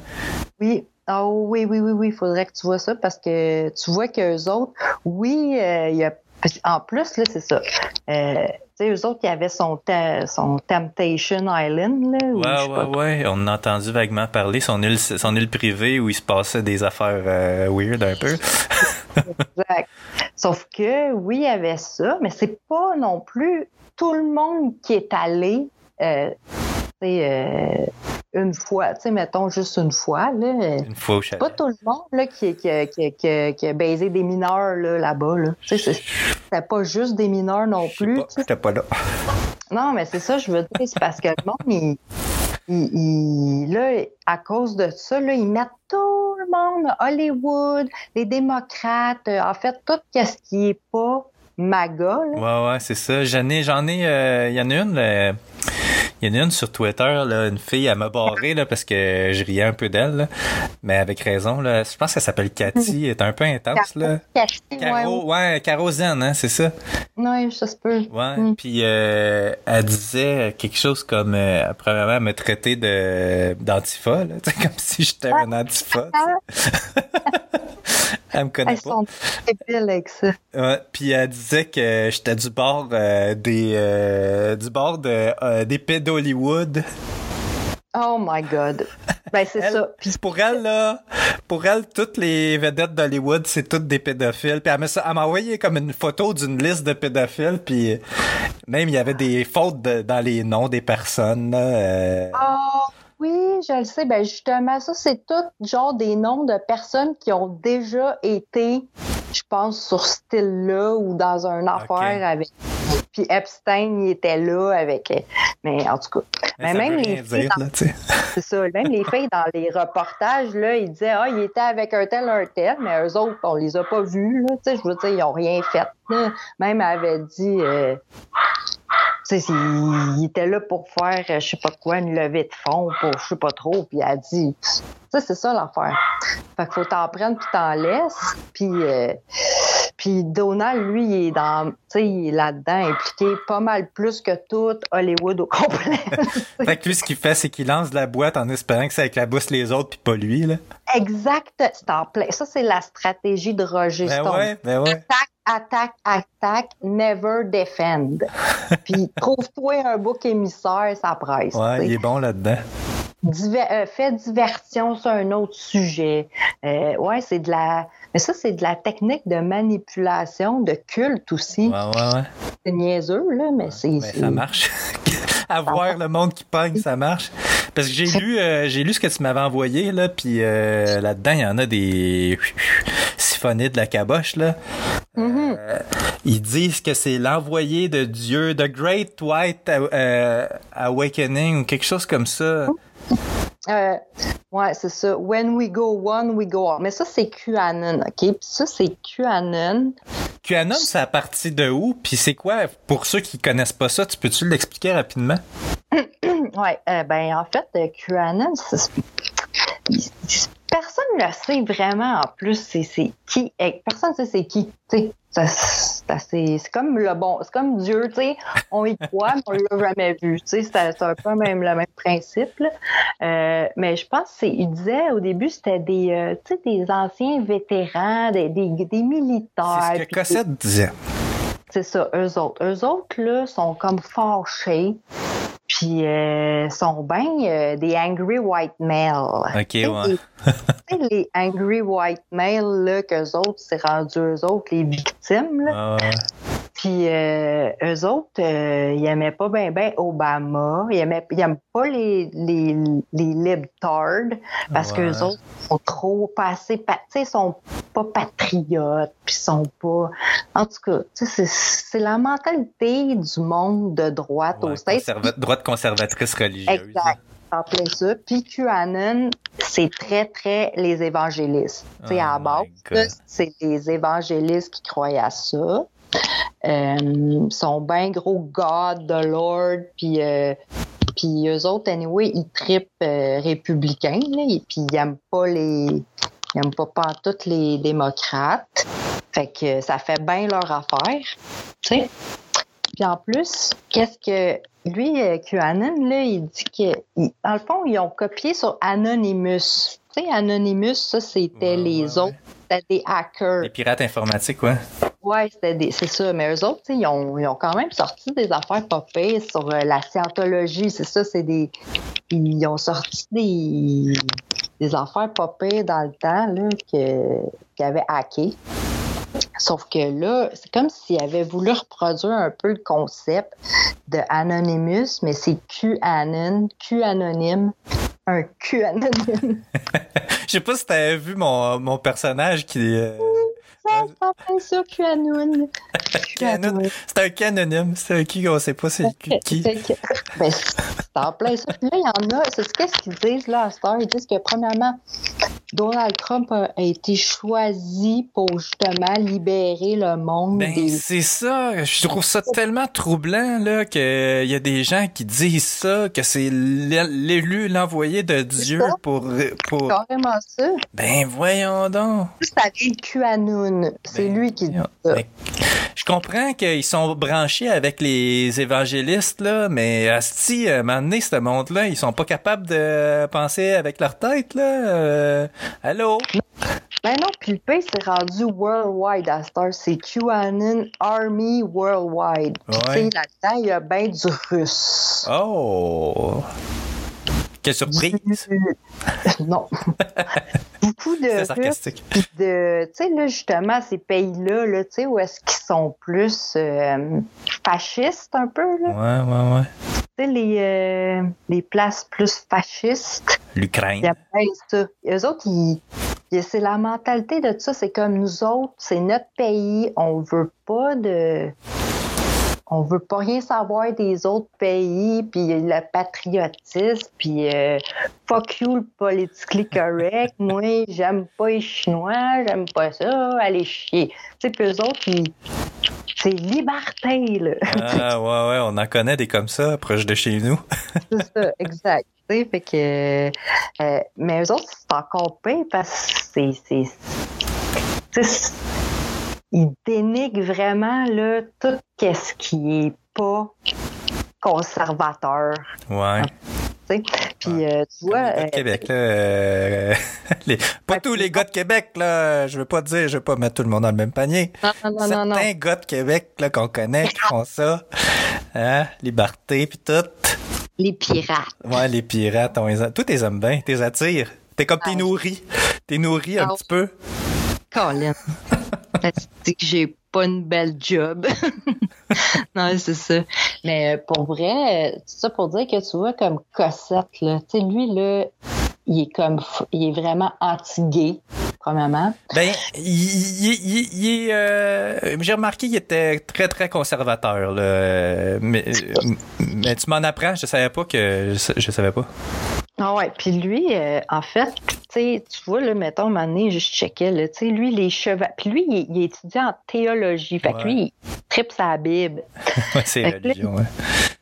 S11: Oui. Oh, oui, oui, oui, oui. Il faudrait que tu vois ça parce que tu vois qu'eux autres, oui, il y a en plus, là, c'est ça. Euh, sais, eux autres, il y avait son, son Temptation Island. Là,
S2: ouais, ouais, ouais. On a entendu vaguement parler son île, son île privée où il se passait des affaires euh, weird un peu.
S11: exact. Sauf que, oui, il y avait ça, mais c'est pas non plus tout le monde qui est allé. Euh, euh, une fois, tu sais, mettons juste une fois. Là,
S2: une fois au chalet.
S11: Pas tout le monde là, qui, qui, qui, qui, a baisé des mineurs là-bas. Là, sais, c'était pas juste des mineurs non plus.
S2: J'étais pas, là.
S11: Non, mais c'est ça, je veux dire, c'est parce que le monde, il, il, là, à cause de ça, là, ils mettent tout le monde, Hollywood, les démocrates, en fait, tout ce qui est pas MAGA. Là.
S2: Ouais, ouais, c'est ça. J'en ai, j'en ai, il euh, y en a une, là, il y en a une sur Twitter, là, une fille, elle m'a barré là, parce que je riais un peu d'elle, mais avec raison. Là. Je pense qu'elle s'appelle Cathy, elle est un peu intense. Là.
S11: Cathy,
S2: Caro, ouais, ouais Caro Zen, hein, c'est ça?
S11: Oui, ça se peut.
S2: Ouais, mm. puis euh, elle disait quelque chose comme, euh, premièrement, elle me traitait de, d'antifa, comme si j'étais un antifa. elle me connaît
S11: Elles
S2: pas.
S11: sont débiles avec ça.
S2: Ouais, puis elle disait que j'étais du bord euh, des euh, du bord de euh, des.
S11: Oh my God. Ben, c'est ça.
S2: Puis pour elle, là, pour elle, toutes les vedettes d'Hollywood, c'est toutes des pédophiles. Puis elle m'a, elle m'a envoyé comme une photo d'une liste de pédophiles. Puis même, il y avait des fautes de- dans les noms des personnes. là, euh.
S11: Oh, oui, je le sais. Ben, justement, ça, c'est tout genre des noms de personnes qui ont déjà été, je pense, sur ce style-là ou dans une affaire avec. Puis Epstein, il était là avec. Mais en tout cas.
S2: Mais
S11: même les filles dans-. C'est ça. Même les filles dans les reportages, là, ils disaient, ah, il était avec un tel, un tel, mais eux autres, on les a pas vus, là. Tu sais, je veux dire, ils ont rien fait. là. Même elle avait dit, euh, tu sais, il, il était là pour faire, euh, je sais pas quoi, une levée de fonds pour je sais pas trop, puis elle a dit, sais, c'est ça l'affaire. Fait qu'il faut t'en prendre puis t'en laisses, puis euh, puis Donald, lui, il est dans, tu sais, il est là-dedans, impliqué pas mal plus que tout Hollywood au complet.
S2: Fait que lui, ce qu'il fait, c'est qu'il lance de la boîte en espérant que ça éclabousse les autres puis pas lui, là.
S11: Exact, c'est en plein. Ça, c'est la stratégie de Roger
S2: Ben
S11: Stone.
S2: ouais, ben ouais.
S11: Attaque, attaque, attaque, never defend. Puis trouve-toi un bouc émissaire, ça presse.
S2: Ouais, il est bon là-dedans.
S11: Diver- euh, fais diversion sur un autre sujet. Euh, ouais, c'est de la. Mais ça, c'est de la technique de manipulation, de culte aussi.
S2: Ouais, ouais, ouais.
S11: C'est niaiseux, là, mais c'est. C'est-
S2: ça marche. Avoir le monde qui pogne, ça marche. Parce que j'ai lu, euh, j'ai lu ce que tu m'avais envoyé là, puis euh, là-dedans il y en a des siphonnés de la caboche là.
S11: Mm-hmm.
S2: Euh, ils disent que c'est l'envoyé de Dieu, The Great White euh, Awakening ou quelque chose comme ça.
S11: Euh, ouais, c'est ça. When we go one, we go all. Mais ça, c'est QAnon, OK? Puis ça, c'est QAnon.
S2: QAnon, c'est à partir de où? Puis c'est quoi? Pour ceux qui connaissent pas ça, tu peux-tu l'expliquer rapidement?
S11: Ouais, euh, ben en fait, euh, QAnon, c'est- personne ne le sait vraiment en plus c'est qui. Personne ne sait c'est qui. C'est comme le bon, c'est comme Dieu, tu sais. On y croit, mais on l'a jamais vu. Tu sais, c'est un peu même le même principe. Euh, mais je pense qu'il disait au début c'était des, euh, tu sais, des anciens vétérans, des, des, des militaires.
S2: C'est ce que Cossette disait.
S11: c'est ça, eux autres. Eux autres, là, sont comme fâchés. Puis, euh, sont bien euh, des angry white males.
S2: Ok, ouais.
S11: les- les angry white males, là, qu'eux autres, c'est rendu eux autres les victimes, là.
S2: Ouais, ouais.
S11: Puis, euh, eux autres, euh, ils aimaient pas bien ben Obama. Ils aimaient, ils aiment pas les, les, les libtards parce
S2: Ouais.
S11: qu'eux autres sont trop passés, pa- tu sais, ils sont pas patriotes, puis ils sont pas... En tout cas, tu sais, c'est- c'est la mentalité du monde de droite
S2: Ouais,
S11: States.
S2: conserva- droite conservatrice religieuse.
S11: Exact. En plein ça. Puis QAnon, c'est très, très les évangélistes. Tu sais,
S2: Oh
S11: à la base, c'est les évangélistes qui croient à ça. Euh, sont bien gros God, the Lord, puis euh, puis eux autres, anyway, ils tripent euh, républicains, là, et puis ils aiment pas les ils aiment pas toutes les démocrates. Fait que ça fait bien leur affaire. Tu sais. Puis en plus, qu'est-ce que lui, QAnon, là, il dit que dans le fond, ils ont copié sur Anonymous. Tu sais, Anonymous, ça, c'était les autres, c'était des hackers.
S2: Les pirates informatiques, ouais.
S11: Ouais, c'était des- c'est ça. Mais eux autres, ils ont, ils ont quand même sorti des affaires pas pires sur euh, la scientologie. C'est ça, c'est des. Ils ont sorti des, des affaires pas pires dans le temps, là, qu'ils avaient hacké. Sauf que là, c'est comme s'ils avaient voulu reproduire un peu le concept de Anonymous, mais c'est QAnon, Q anonyme, un Q anonyme.
S2: Je sais pas si t'avais vu mon, mon personnage qui. euh,
S11: Ça, QAnon.
S2: canon- C'est un canonyme. C'est un qui, on sait pas c'est qui?
S11: ben, c'est en plein ça. Puis là, il y en a, c'est ce qu'est-ce qu'ils disent là à heure? Ils disent que premièrement, Donald Trump a, été choisi pour justement libérer le monde
S2: Ben,
S11: des.
S2: c'est ça. Je trouve ça tellement troublant, là, qu'il y a des gens qui disent ça, que c'est l'é- l'élu, l'envoyé de Dieu
S11: ça.
S2: pour, pour.
S11: Carrément ça.
S2: Ben, voyons donc.
S11: Ça vient de QAnon. C'est
S2: Ben,
S11: lui qui dit ça.
S2: Je comprends qu'ils sont branchés avec les évangélistes, là, mais asti, à un moment donné, ce monde-là, ils sont pas capables de penser avec leur tête, là. Euh, allô?
S11: Ben non, puis le pays s'est rendu worldwide à heure. C'est QAnon Army Worldwide. Puis
S2: Ouais.
S11: là-dedans, il y a bien du russe.
S2: Oh! Quelle surprise!
S11: non. Beaucoup de Russes,
S2: sarcastique.
S11: de, tu sais, là, justement, ces pays-là, là, tu sais, où est-ce qu'ils sont plus euh, fascistes un peu, là?
S2: Ouais, ouais, ouais.
S11: Tu sais, les, euh, les places plus fascistes.
S2: L'Ukraine.
S11: Ça. Eux autres, ils- c'est la mentalité de ça. C'est comme nous autres, c'est notre pays. On veut pas de. On veut pas rien savoir des autres pays, puis le patriotisme, puis euh, fuck you le politically correct. Moi, j'aime pas les Chinois, j'aime pas ça, allez chier. Tu sais, puis eux autres, ils- c'est liberté, là.
S2: Ah, ouais, ouais, on en connaît des comme ça, proche de chez nous.
S11: C'est ça, exact. Fait que, euh, mais eux autres, c'est encore pire parce que c'est. Ils dénigrent vraiment là, tout ce qui est pas conservateur.
S2: Ouais.
S11: tu sais? Puis, euh, tu vois.
S2: Gars
S11: euh,
S2: de Québec, là. euh, les- pas tous les gars de Québec, là. Je veux pas dire, je veux pas mettre tout le monde dans le même panier.
S11: Non, non, non, non, non.
S2: Certains gars de Québec, là, qu'on connaît, qui font ça. Hein? Liberté, puis tout.
S11: Les pirates.
S2: Ouais, les pirates, on les a... Toi, t'es aimes bien, t'es attires. T'es comme t'es nourri. T'es nourri un
S11: Ah.
S2: petit peu.
S11: Colin. C'est que j'ai pas une belle job. non, c'est ça. Mais euh, pour vrai, euh, c'est ça pour dire que tu vois comme Cossette, là. Tu sais, lui, là, il est comme, il est vraiment anti-gay, premièrement.
S2: Ben, il, il- il- euh, J'ai remarqué qu'il était très, très conservateur, là. Mais, euh, mais tu m'en apprends, je savais pas que. Je, je savais pas.
S11: Ah ouais, puis lui, euh, en fait, tu vois, là, mettons, donné, je checkais, là, tu sais, lui, les chevaux... Puis lui, il, est- il étudiant en théologie, fait que lui, il tripe sa Bible.
S2: Ouais, c'est
S11: là,
S2: religion, ouais.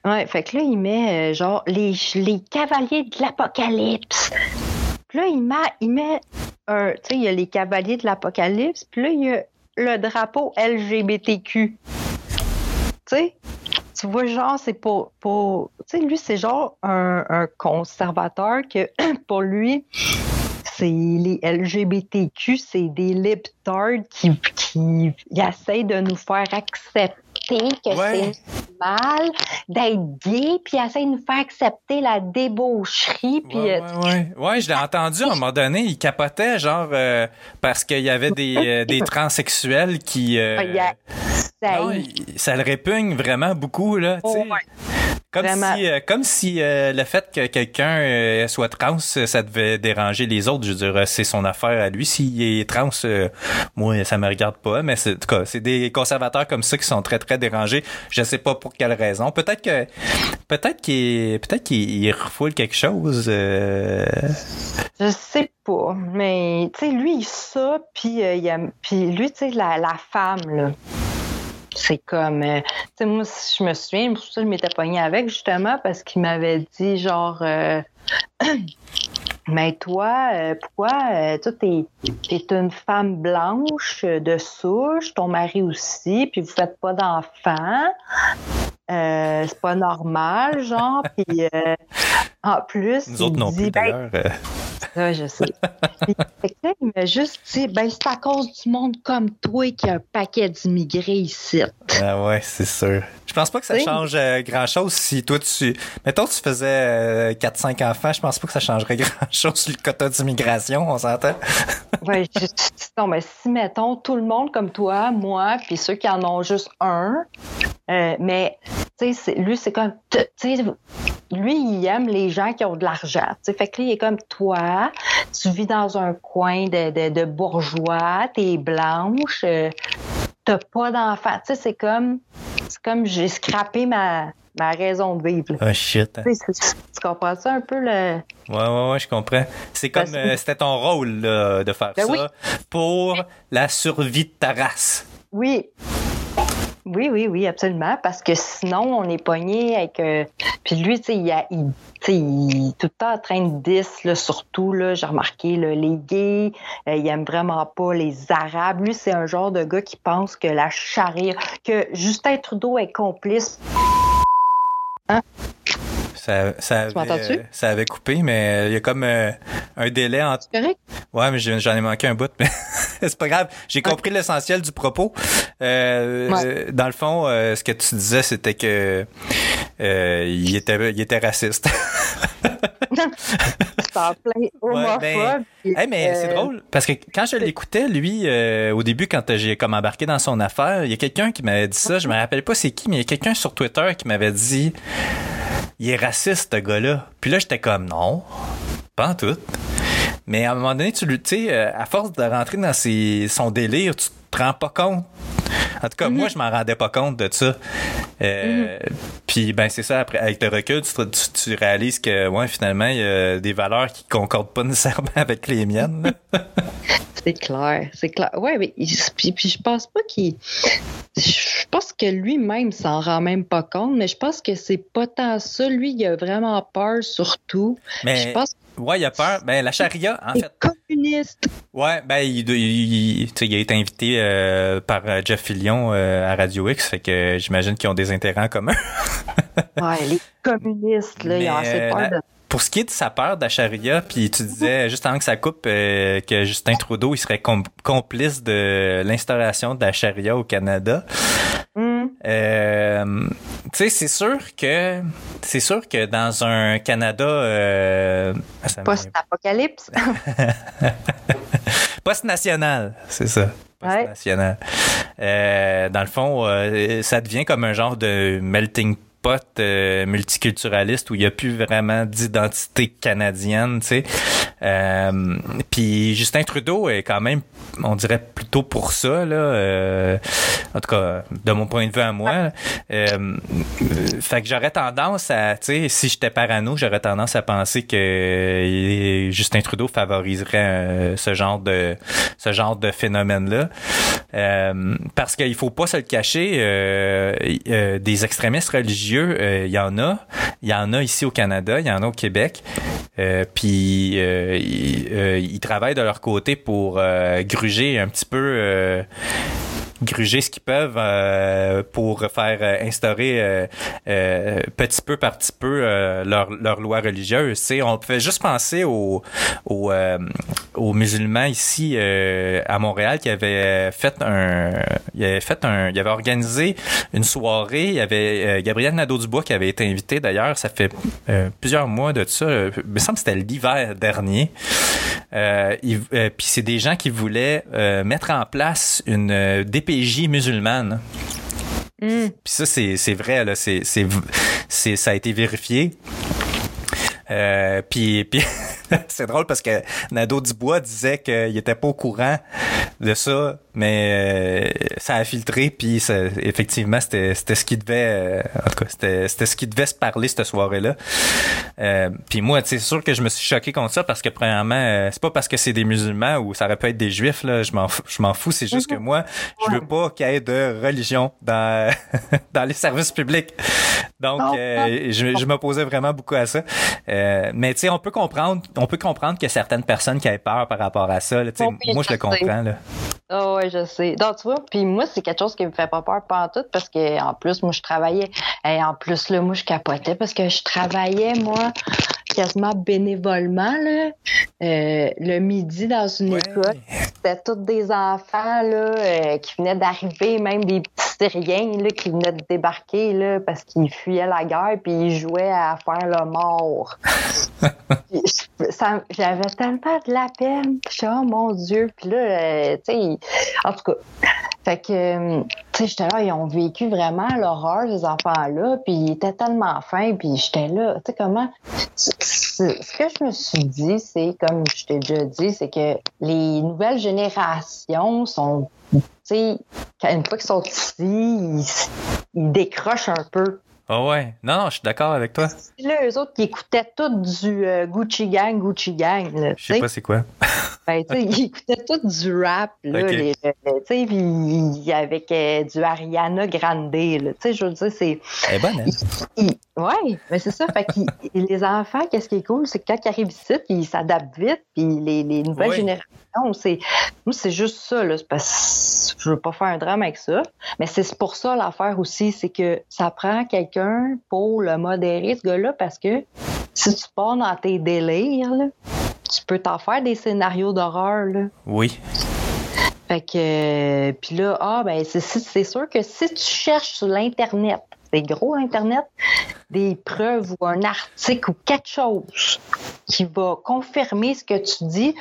S11: Ouais, fait que là, il met, euh, genre, les, les cavaliers de l'Apocalypse. Puis là, il met, il met un... Tu sais, il y a les cavaliers de l'Apocalypse, puis là, il y a le drapeau LGBTQ. Tu sais? Tu vois, genre, c'est pour. pour tu sais, lui, c'est genre un, un conservateur que, pour lui, c'est les LGBTQ, c'est des libtards qui, qui essayent de nous faire accepter que
S2: Ouais.
S11: c'est mal d'être gay, puis ils essayent de nous faire accepter la débaucherie, puis
S2: Ouais,
S11: euh,
S2: ouais, ouais. Ouais, je l'ai entendu à un moment donné, il capotait, genre, euh, parce qu'il y avait des, euh, des transsexuels qui. euh,
S11: il y a- ça
S2: non,
S11: y-
S2: il- ça le répugne vraiment beaucoup, là.
S11: Oh, ouais.
S2: Comme
S11: Vraiment.
S2: si, euh, comme si euh, le fait que quelqu'un euh, soit trans, ça devait déranger les autres. Je veux dire, c'est son affaire à lui. S'il est trans, moi, ça me regarde pas. Mais c'est, en tout cas, c'est des conservateurs comme ça qui sont très, très dérangés. Je sais pas pour quelle raison. Peut-être que, peut-être qu'il, peut-être qu'il refoule quelque chose.
S11: Je sais pas, mais tu sais, lui, il ça, puis il puis lui, tu sais, la, la femme, là, c'est comme, euh, tu sais, moi, je me souviens, pour ça, je m'étais pognée avec, justement, parce qu'il m'avait dit, genre, euh, mais toi, euh, pourquoi, toi, t'es, t'es une femme blanche de souche, ton mari aussi, puis vous faites pas d'enfants. C'est pas normal, genre, puis en plus,
S2: Nous autres
S11: il
S2: non
S11: dit,
S2: plus,
S11: ben,
S2: euh.
S11: ah, je sais. Il m'a juste dit, ben, c'est à cause du monde comme toi qu'il y a un paquet d'immigrés ici.
S2: Ah ouais, c'est sûr. Je pense pas que ça
S11: Oui.
S2: change euh, grand-chose si toi tu... Mettons tu faisais euh, 4-5 enfants, je pense pas que ça changerait grand-chose sur le quota d'immigration, on s'entend?
S11: Ouais, je- non, mais si, mettons, tout le monde comme toi, moi, puis ceux qui en ont juste un, euh, mais, lui, c'est comme, tu sais, lui, il aime les gens qui ont de l'argent. Tu sais, fait que lui, il est comme toi, tu vis dans un coin de, de, de bourgeois, t'es blanche, euh, t'as pas sais, c'est comme, c'est comme j'ai scrappé ma, ma raison de vivre. là.
S2: Ah shit.
S11: Tu comprends ça un peu, le...
S2: Ouais, ouais, ouais, je comprends. C'est comme, euh, c'était ton rôle là, de faire
S11: Ben
S2: ça
S11: oui.
S2: pour la survie de ta race.
S11: Oui. Oui, oui, oui, absolument. Parce que sinon, on est pogné avec. euh, Puis lui, tu sais, il, a- il, est tout le temps en train de 10, là, surtout, là, j'ai remarqué, là, les gays, euh, il aime vraiment pas les Arabes. Lui, c'est un genre de gars qui pense que la charia, que Justin Trudeau est complice.
S2: Ça, ça,
S11: m'entends-tu?
S2: avait, ça avait coupé, mais il y a comme euh, un délai entre.
S11: correct?
S2: Ouais, mais j'en ai manqué un bout, mais c'est pas grave. J'ai compris l'essentiel du propos. Euh,
S11: Ouais.
S2: euh, Dans le fond, euh, ce que tu disais, c'était que euh, il était, il était raciste.
S11: C'est en plein homophobe.
S2: ben,
S11: puis,
S2: Hey, mais c'est
S11: euh,
S2: drôle parce que quand je l'écoutais, lui, euh, au début, quand j'ai comme embarqué dans son affaire, il y a quelqu'un qui m'avait dit ça. Je me rappelle pas c'est qui, mais il y a quelqu'un sur Twitter qui m'avait dit il est raciste, ce gars-là. Puis là, j'étais comme non, pas en tout. Mais à un moment donné, tu lui, euh, à force de rentrer dans ses, son délire, tu te rends pas compte. En tout cas, moi, je m'en rendais pas compte de ça. Euh, Puis, ben, c'est ça, après, avec le recul, tu, tu, tu réalises que, ouais, finalement, il y a des valeurs qui concordent pas nécessairement avec les miennes.
S11: C'est clair, c'est clair. Ouais, mais puis, puis je pense pas qu'il. Je pense que lui-même s'en rend même pas compte, mais je pense que c'est pas tant ça. Lui, il a vraiment peur surtout.
S2: Mais,
S11: Je pense
S2: ouais, il a peur. Ben, la charia, en fait.
S11: est communiste.
S2: Ouais, ben, il, il, il- tu sais, il a été invité euh, par euh, Jeff Fillion euh, à Radio X, fait que j'imagine qu'ils ont des intérêts en commun.
S11: Ouais, les communistes, là, ils ont assez
S2: euh,
S11: peur
S2: la-
S11: de.
S2: Pour ce qui est de sa peur de la charia, puis tu disais juste avant que ça coupe euh, que Justin Trudeau il serait com- complice de l'instauration de la charia au Canada.
S11: Hum,
S2: Euh, tu sais, c'est sûr que c'est sûr que dans un Canada euh,
S11: Post-apocalypse.
S2: Post-national, c'est ça.
S11: Ouais.
S2: Post-national. Euh, dans le fond, euh, ça devient comme un genre de melting pot euh, multiculturaliste où il n'y a plus vraiment d'identité canadienne, tu sais. Euh, Puis Justin Trudeau est quand même, on dirait plutôt pour ça, là. euh, en tout cas, de mon point de vue à moi. Euh, fait que j'aurais tendance à, tu sais, si j'étais parano, j'aurais tendance à penser que euh, Justin Trudeau favoriserait euh, ce genre de ce genre de phénomène-là. Euh, parce qu'il faut pas se le cacher, des extrémistes religieux, il y en a. Il y en a ici au Canada, il y en a au Québec. Euh, puis euh, ils, euh, ils travaillent de leur côté pour euh, gruger un petit peu euh, gruger ce qu'ils peuvent euh, pour faire euh, instaurer euh, euh, petit peu par petit peu euh, leur, leur loi religieuse. Tu sais, on peut juste penser aux, aux, aux musulmans ici à Montréal qui avaient fait un, il avait fait un, il avait organisé une soirée. Il y avait Gabriel Nadeau-Dubois qui avait été invité d'ailleurs. Ça fait plusieurs mois de ça. Il me semble que c'était l'hiver dernier. Puis c'est des gens qui voulaient mettre en place une euh, DPJ musulmane.
S11: Hum.
S2: Puis ça, c'est c'est vrai, là. C'est, c'est, c'est, ça a été vérifié. Euh, puis, puis c'est drôle parce que Nadeau Dubois disait qu'il était pas au courant de ça, mais euh, ça a filtré, puis ça- effectivement, c'était c'était ce qui devait, euh, en tout cas, c'était c'était ce qui devait se parler cette soirée-là. Euh, puis moi, tu sais, c'est sûr que je me suis choqué contre ça parce que premièrement, euh, c'est pas parce que c'est des musulmans ou ça aurait pu être des juifs là, je m'en fous, je m'en fous, c'est juste que moi, je veux pas qu'il y ait de religion dans dans les services publics. Donc, euh, je, je m'opposais vraiment beaucoup à ça. Euh, mais tu sais, on peut comprendre, on peut comprendre que certaines personnes qui aient peur par rapport à ça. là.
S11: Oui,
S2: moi, je le
S11: je
S2: comprends. Là.
S11: Ah ouais, je sais. Donc, tu vois, puis moi, c'est quelque chose qui me fait pas peur tout parce que en plus, moi, je travaillais. Et en plus, là, moi, je capotais parce que je travaillais, moi, quasiment bénévolement, là, euh, le midi dans une école. C'était tous des enfants, là, euh, qui venaient d'arriver, même des petits Syriens, là, qui venaient de débarquer, là, parce qu'ils fuyaient la guerre puis ils jouaient à faire le mort. Je- J'avais tellement de la peine. J'étais, oh mon Dieu. Puis là, euh, tu sais, en tout cas. Fait que, euh, tu sais, j'étais là, ils ont vécu vraiment l'horreur, ces enfants-là. Puis ils étaient tellement fins. Puis j'étais là, tu sais, comment. Ce que je me suis dit, c'est, comme je t'ai déjà dit, c'est que les nouvelles générations sont. Tu sais, une fois qu'ils sont ici, ils décrochent un peu.
S2: Ah ouais. Non, non, je suis d'accord avec toi.
S11: Puis là, eux autres qui écoutaient tout du euh, Gucci Gang, Gucci Gang. Là,
S2: Je sais pas c'est quoi.
S11: ben, tu sais, ils écoutaient tout du rap, là, les- le- tu sais, puis avec euh, du Ariana Grande, là, tu sais, je veux dire, c'est...
S2: Elle est bonne, hein?
S11: ouais, mais c'est ça, fait que les enfants, qu'est-ce qui est cool, c'est que quand ils arrivent ici, ils s'adaptent vite, puis les, les nouvelles
S2: Oui.
S11: générations, c'est... Moi, c'est juste ça, là, parce que je veux pas faire un drame avec ça, mais c'est pour ça l'affaire aussi, c'est que ça prend quelqu'un pour le modérer, ce gars-là, parce que si tu pars dans tes délires, là, tu peux t'en faire des scénarios d'horreur.
S2: Oui.
S11: Fait que, euh, puis là, ah, ben, c'est sûr que si tu cherches sur l'Internet, c'est gros Internet, des preuves ou un article ou quelque chose qui va confirmer ce que tu dis,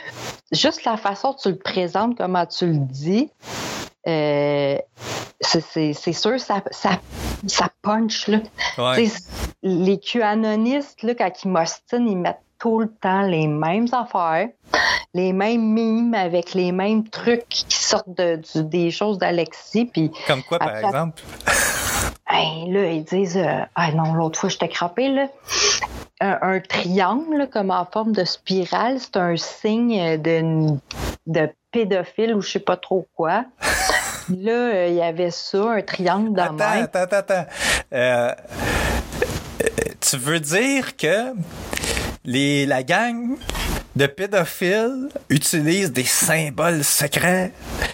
S11: juste la façon dont tu le présentes, comment tu le dis, euh, c'est- sûr, ça, ça, ça punch, là.
S2: Ouais.
S11: Les QAnonistes, là, quand ils m'ostinent, ils mettent tout le temps les mêmes affaires, les mêmes mimes avec les mêmes trucs qui sortent de, du- des choses d'Alexis.
S2: Comme quoi, par exemple?
S11: Hey, là, ils disent, euh, ah non, l'autre fois, j'étais crampé, là. Un, un triangle, comme en forme de spirale, c'est un signe de, de pédophile ou je sais pas trop quoi. Là, euh, il y avait ça, un triangle dans
S2: Attends,
S11: même.
S2: attends, attends, attends. Euh, tu veux dire que les, la gang de pédophiles utilise des symboles secrets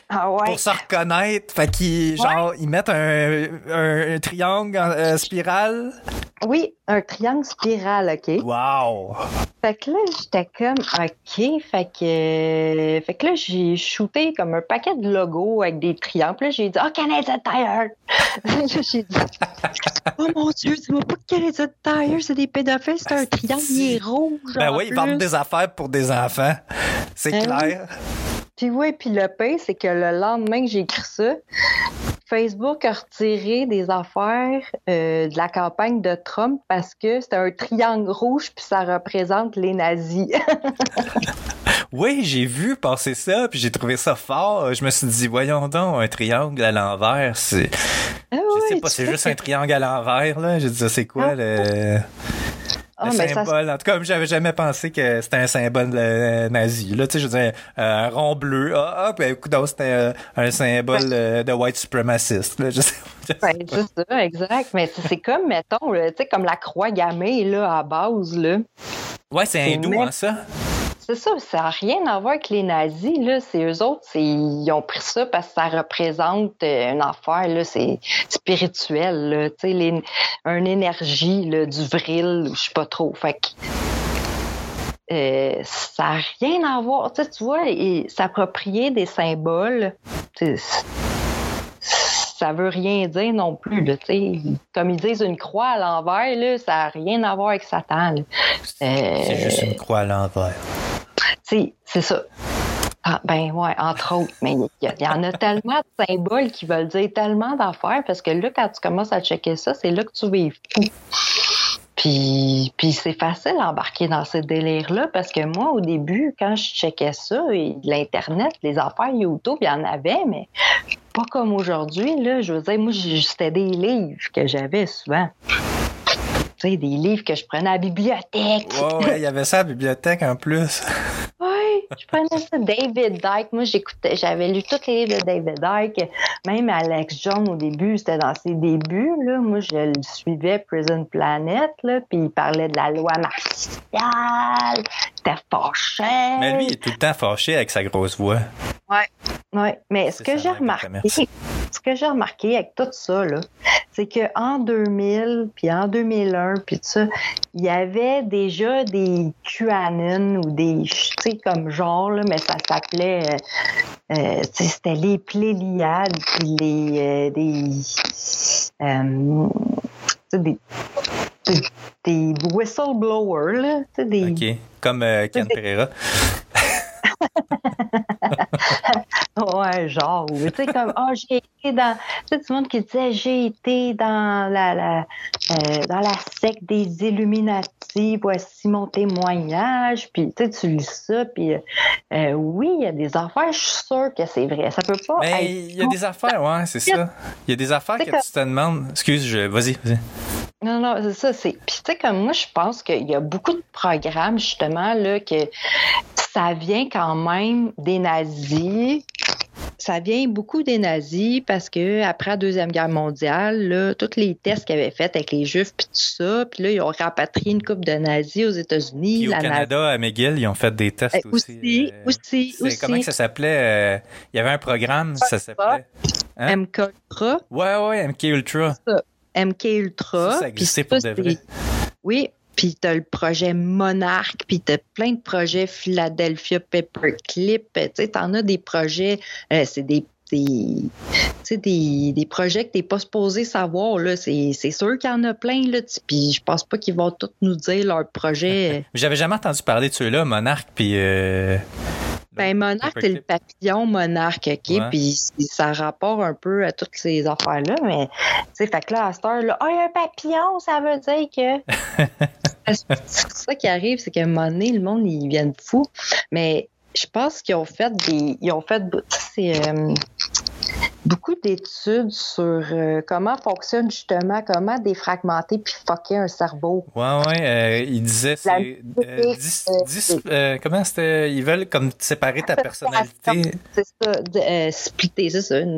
S11: Ah ouais.
S2: pour se reconnaître? Fait qu'ils, genre, ils mettent un, un, un triangle en euh, spirale?
S11: Oui, un triangle spiral, OK?
S2: Wow!
S11: Fait que là, j'étais comme, OK. Fait que, fait que là, j'ai shooté comme un paquet de logos avec des triangles. Puis là, j'ai dit, oh, Canadian Tire! Là, j'ai dit, oh mon Dieu, dis-moi pas que Canadian Tire, c'est des pédophiles, c'est un triangle, il est rouge.
S2: Ben
S11: en
S2: oui, ils vendent des affaires pour des enfants. C'est
S11: Ben
S2: clair.
S11: Puis oui, puis le pire, c'est que le lendemain que j'ai écrit ça, Facebook a retiré des affaires euh, de la campagne de Trump parce que c'était un triangle rouge puis ça représente les nazis.
S2: Oui, j'ai vu passer ça, puis j'ai trouvé ça fort. Je me suis dit, voyons donc, un triangle à l'envers, c'est...
S11: Ah
S2: Je sais pas, c'est juste
S11: que-
S2: un triangle à l'envers, là. J'ai dit, c'est quoi
S11: Ah,
S2: le
S11: mais ça-
S2: symbole? En tout cas, j'avais jamais pensé que c'était un symbole euh, nazi. Là, tu sais, je veux dire, euh, un rond bleu. Ah, ah ben, écoute, c'était euh, un symbole euh, de white supremaciste. Là, je sais, je sais
S11: Ben, ça, exact. Mais c'est comme, mettons, tu sais, comme la croix gammée, là, à base, là.
S2: Ouais, c'est
S11: C'est
S2: hindou,
S11: même-
S2: hein, ça?
S11: C'est ça, ça n'a rien à voir avec les nazis, là. C'est eux autres, ils ont pris ça parce que ça représente euh, une affaire, là, c'est spirituel, là. Tu sais, une énergie, là, du vril, je sais pas trop. Fait que. euh, ça n'a rien à voir. Tu vois, s'approprier des symboles, ça veut rien dire non plus. Comme ils disent une croix à l'envers, ça n'a rien à voir avec Satan.
S2: C'est juste une croix à l'envers.
S11: C'est ça. Ah, ben ouais, entre autres. Mais il y, en a tellement de symboles qui veulent dire tellement d'affaires parce que là, quand tu commences à checker ça, c'est là que tu vis fou. Puis, puis c'est facile d'embarquer dans ce délire-là parce que moi, au début, quand je checkais ça, et l'Internet, les affaires YouTube, il y en avait, mais pas comme aujourd'hui. Là. Je veux dire, moi, c'était des livres que j'avais souvent. Tu sais, des livres que je prenais à la bibliothèque.
S2: Ouais, ouais, il y avait ça à la bibliothèque en plus.
S11: Je prenais ça. David Dyke. Moi, j'écoutais, j'avais lu tous les livres de David Dyke. Même Alex Jones, au début, c'était dans ses débuts. Là. Moi, je le suivais Prison Planet, là, puis il parlait de la loi martiale. C'était fâché.
S2: Mais lui, il est tout le temps fâché avec sa grosse voix.
S11: Ouais, ouais. Mais ce que j'ai remarqué, ce que j'ai remarqué avec tout ça, c'est qu'en 2000, puis en 2001, puis tout ça, il y avait déjà des QAnon ou des, tu sais, comme genre, là, mais ça s'appelait, euh, euh, c'était les Pléliades, puis les, euh, des, euh, des, des, whistleblowers, là, des...
S2: OK, comme euh, Ken Pereira.
S11: ouais, genre, tu sais, comme, oh, j'ai été dans, tu sais, tout le monde qui disait, j'ai été dans la, la euh, dans la secte des Illuminati, voici mon témoignage, puis tu sais, tu lis ça, puis euh, oui, il y a des affaires, je suis sûre que c'est vrai, ça peut pas
S2: Mais il y a des affaires, ouais, c'est ça. Il y a des affaires que, que tu te demandes, excuse, je... vas-y, vas-y.
S11: Non, non, c'est ça. C'est... Puis, tu sais, comme moi, je pense qu'il y a beaucoup de programmes, justement, là, que ça vient quand même des nazis. Ça vient beaucoup des nazis parce que après la Deuxième Guerre mondiale, là, tous les tests qu'ils avaient faits avec les Juifs puis tout ça, puis là, ils ont rapatrié une coupe de nazis aux États-Unis.
S2: Puis au Canada, à McGill, ils ont fait des tests
S11: euh, aussi. Aussi,
S2: euh,
S11: aussi, aussi.
S2: Comment que ça s'appelait? Euh, il y avait un programme, ça s'appelait...
S11: Hein? MK Ultra.
S2: Ouais, ouais, MK Ultra.
S11: Ça. MK Ultra.
S2: Ça, existait pour de vrai.
S11: Oui, puis t'as le projet Monarch, puis t'as plein de projets Philadelphia Paperclip. Tu sais, t'en as des projets, euh, c'est des des, des, des projets que t'es pas supposé savoir. Là. C'est, c'est sûr qu'il y en a plein. Là, puis je pense pas qu'ils vont tous nous dire leurs projets.
S2: J'avais jamais entendu parler de ceux-là, Monarch, puis... Euh...
S11: Ben, monarque, c'est le papillon monarque, OK? Ouais. Puis ça rapporte un peu à toutes ces affaires-là, mais, tu sais, fait que là, à cette heure-là, oh, il y a un papillon, ça veut dire que. c'est ça qui arrive, c'est qu'à un moment donné, le monde, ils viennent fou. Mais je pense qu'ils ont fait des. Ils ont fait. C'est. Euh, beaucoup d'études sur euh, comment fonctionne justement, comment défragmenter puis fucker un cerveau.
S2: Ouais, ouais. Euh, il disait, c'est. Euh, dis, comment c'était. Ils veulent comme séparer ta personnalité.
S11: C'est ça, splitter, c'est ça. Une,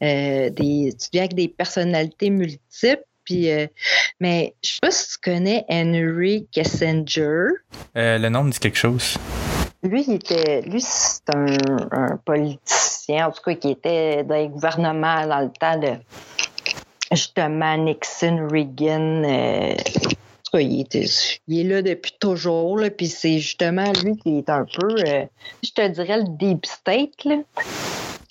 S11: des, tu viens avec des personnalités multiples. Puis, euh, mais je sais pas si tu connais Henry Kissinger.
S2: Euh, le nom me dit quelque chose.
S11: Lui, il était, lui, c'est un, un, politicien, en tout cas, qui était dans les gouvernements dans le temps de justement Nixon, Reagan. Euh, en tout cas, il, était, il, est là depuis toujours, là, puis c'est justement lui qui est un peu, euh, je te dirais, le deep state. Là.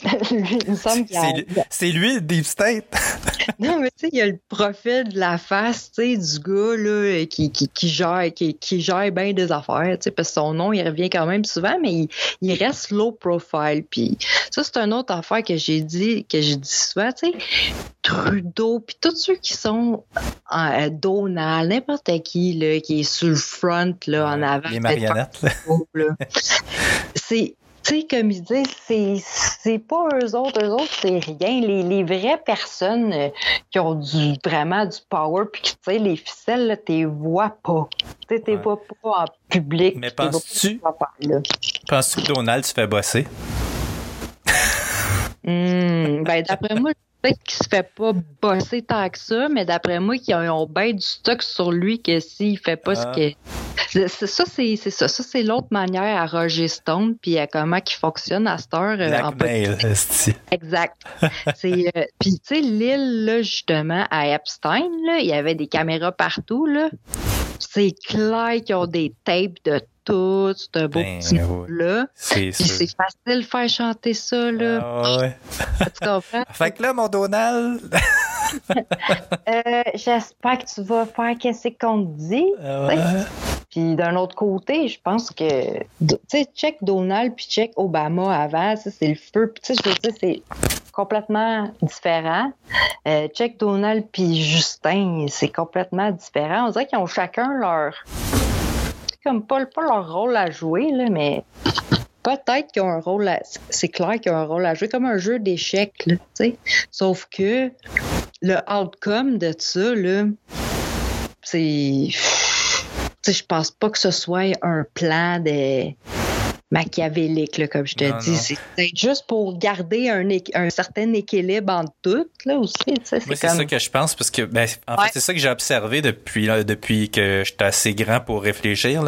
S11: lui, il me semble qu'il a...
S2: C'est lui le deep state?
S11: non, mais tu sais, il y a le profil de la face, tu sais, du gars là, qui, qui, qui gère, qui, qui gère bien des affaires, tu sais, parce que son nom, il revient quand même souvent, mais il, il reste low profile. Puis ça, c'est une autre affaire que j'ai dit, que j'ai dit souvent, tu sais, Trudeau, puis tous ceux qui sont euh, Donald, n'importe qui là, qui est sur le front là, en avant.
S2: Les marionnettes.
S11: C'est tu sais, comme ils disent, c'est, c'est pas eux autres, eux autres, c'est rien. Les, les vraies personnes euh, qui ont du, vraiment du power, puis tu sais, les ficelles, là, t'es vois pas. Tu t'es ouais. vois pas en public.
S2: Mais penses-tu, penses-tu que Donald se fait bosser?
S11: mmh, ben, d'après moi, peut-être qu'il se fait pas bosser tant que ça, mais d'après moi, qu'ils ont bien du stock sur lui que s'il fait pas ah. ce que. Ça, c'est, c'est ça. Ça, c'est l'autre manière à Roger Stone, puis à comment il fonctionne à cette heure.
S2: Euh, en
S11: exact. c'est, euh, puis, tu sais, l'île, là, justement, à Epstein, là, il y avait des caméras partout, là. C'est clair qu'ils ont des tapes de tout, ce beau ben, petit là.
S2: C'est
S11: c'est facile de faire chanter ça, là.
S2: Ah, ouais.
S11: tu comprends?
S2: fait que là, mon Donald.
S11: Euh, J'espère que tu vas faire qu'est-ce qu'on te dit.
S2: Euh.
S11: Puis d'un autre côté, je pense que, tu sais, check Donald puis check Obama avant, ça, c'est le feu. Puis tu sais, je veux dire, c'est complètement différent. Euh, check Donald puis Justin, c'est complètement différent. On dirait qu'ils ont chacun leur, comme pas, pas leur rôle à jouer, là, mais peut-être qu'ils ont un rôle à, c'est clair qu'ils ont un rôle à jouer comme un jeu d'échecs, tu sais. Sauf que le outcome de ça, là, c'est. Je pense pas que ce soit un plan de machiavélique, là, comme je te
S2: Non,
S11: dis. C'est juste pour garder un, un certain équilibre entre toutes, là, aussi. C'est comme...
S2: ça que je pense, parce que, ben, en
S11: Ouais.
S2: fait, c'est ça que j'ai observé depuis, là, depuis que j'étais assez grand pour réfléchir.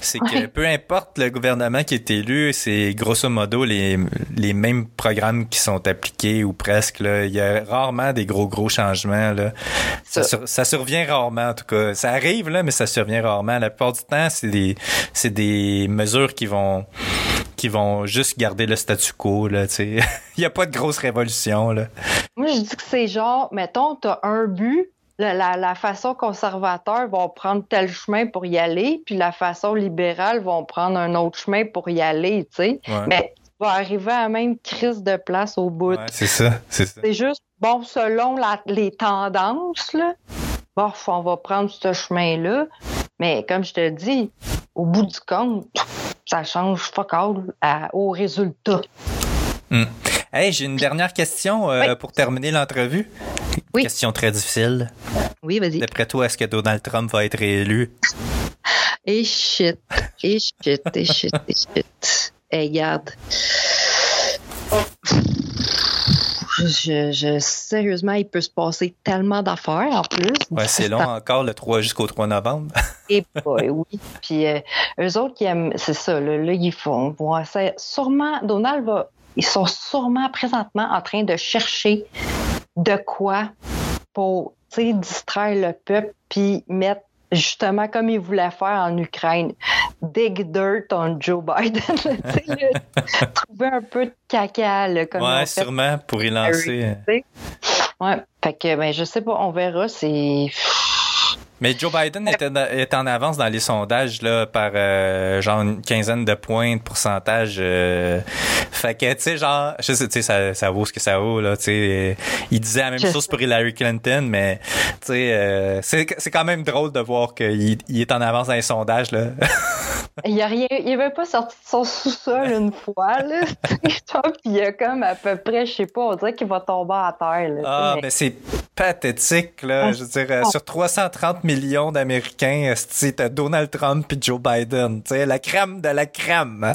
S2: C'est que peu importe le gouvernement qui est élu, c'est grosso modo les, les mêmes programmes qui sont appliqués ou presque, là. Il y a rarement des gros, gros changements, là. Ça, sur- ça survient rarement, en tout cas. Ça arrive, là, mais ça survient rarement. La plupart du temps, c'est des, c'est des mesures qui vont, qui vont juste garder le statu quo, là, tu. Il y a pas de grosse révolution, là.
S11: Moi, je dis que c'est genre, mettons, t'as un but, la, la, la façon conservateur va prendre tel chemin pour y aller, puis la façon libérale vont prendre un autre chemin pour y aller, tu sais.
S2: Ouais.
S11: Mais tu vas arriver à la même crise de place au bout.
S2: Ouais, c'est ça, c'est ça.
S11: C'est juste, bon, selon la- les tendances, là, bon, on va prendre ce chemin-là. Mais comme je te dis, au bout du compte, ça change fuck all à- au résultat.
S2: Hmm. Hey, j'ai une dernière question euh,
S11: Oui.
S2: pour terminer l'entrevue.
S11: Oui.
S2: Question très difficile.
S11: Oui, vas-y.
S2: D'après toi, est-ce que Donald Trump va être réélu?
S11: Et shit, et shit, et shit, et shit. Hey, regarde. Je, je- sérieusement, il peut se passer tellement d'affaires en plus.
S2: Ouais, c'est long encore, le 3 jusqu'au 3 novembre.
S11: Et boy, oui. Puis euh, eux autres qui aiment, c'est ça, là, là, ils font. essayer- sûrement, Donald va. Ils sont sûrement présentement en train de chercher de quoi pour tu sais, distraire le peuple puis mettre justement comme ils voulaient faire en Ukraine, dig dirt on Joe Biden. Trouver un peu de caca là, comme
S2: ouais, sûrement, pour y lancer.
S11: Ouais, fait que ben je sais pas, on verra. C'est
S2: Mais Joe Biden est, en- avance dans les sondages là, par euh, genre une quinzaine de points de pourcentage. euh. fait que, tu sais, genre, je sais, ça, ça vaut ce que ça vaut, là, tu sais. Il disait la même
S11: Je
S2: chose pour Hillary Clinton, mais, tu sais, euh, c'est quand même drôle de voir qu'il il est en avance dans les sondages, là.
S11: Il a rien, il avait pas sorti de son sous-sol une fois, là. Puis il a comme à peu près, je sais pas, on dirait qu'il va tomber à terre, là.
S2: Ah,
S11: Mais-
S2: ben c'est pathétique, là. Je veux dire, euh, sur 330 millions d'Américains, t'as Donald Trump puis Joe Biden. Tu sais, la crème de la crème. hein?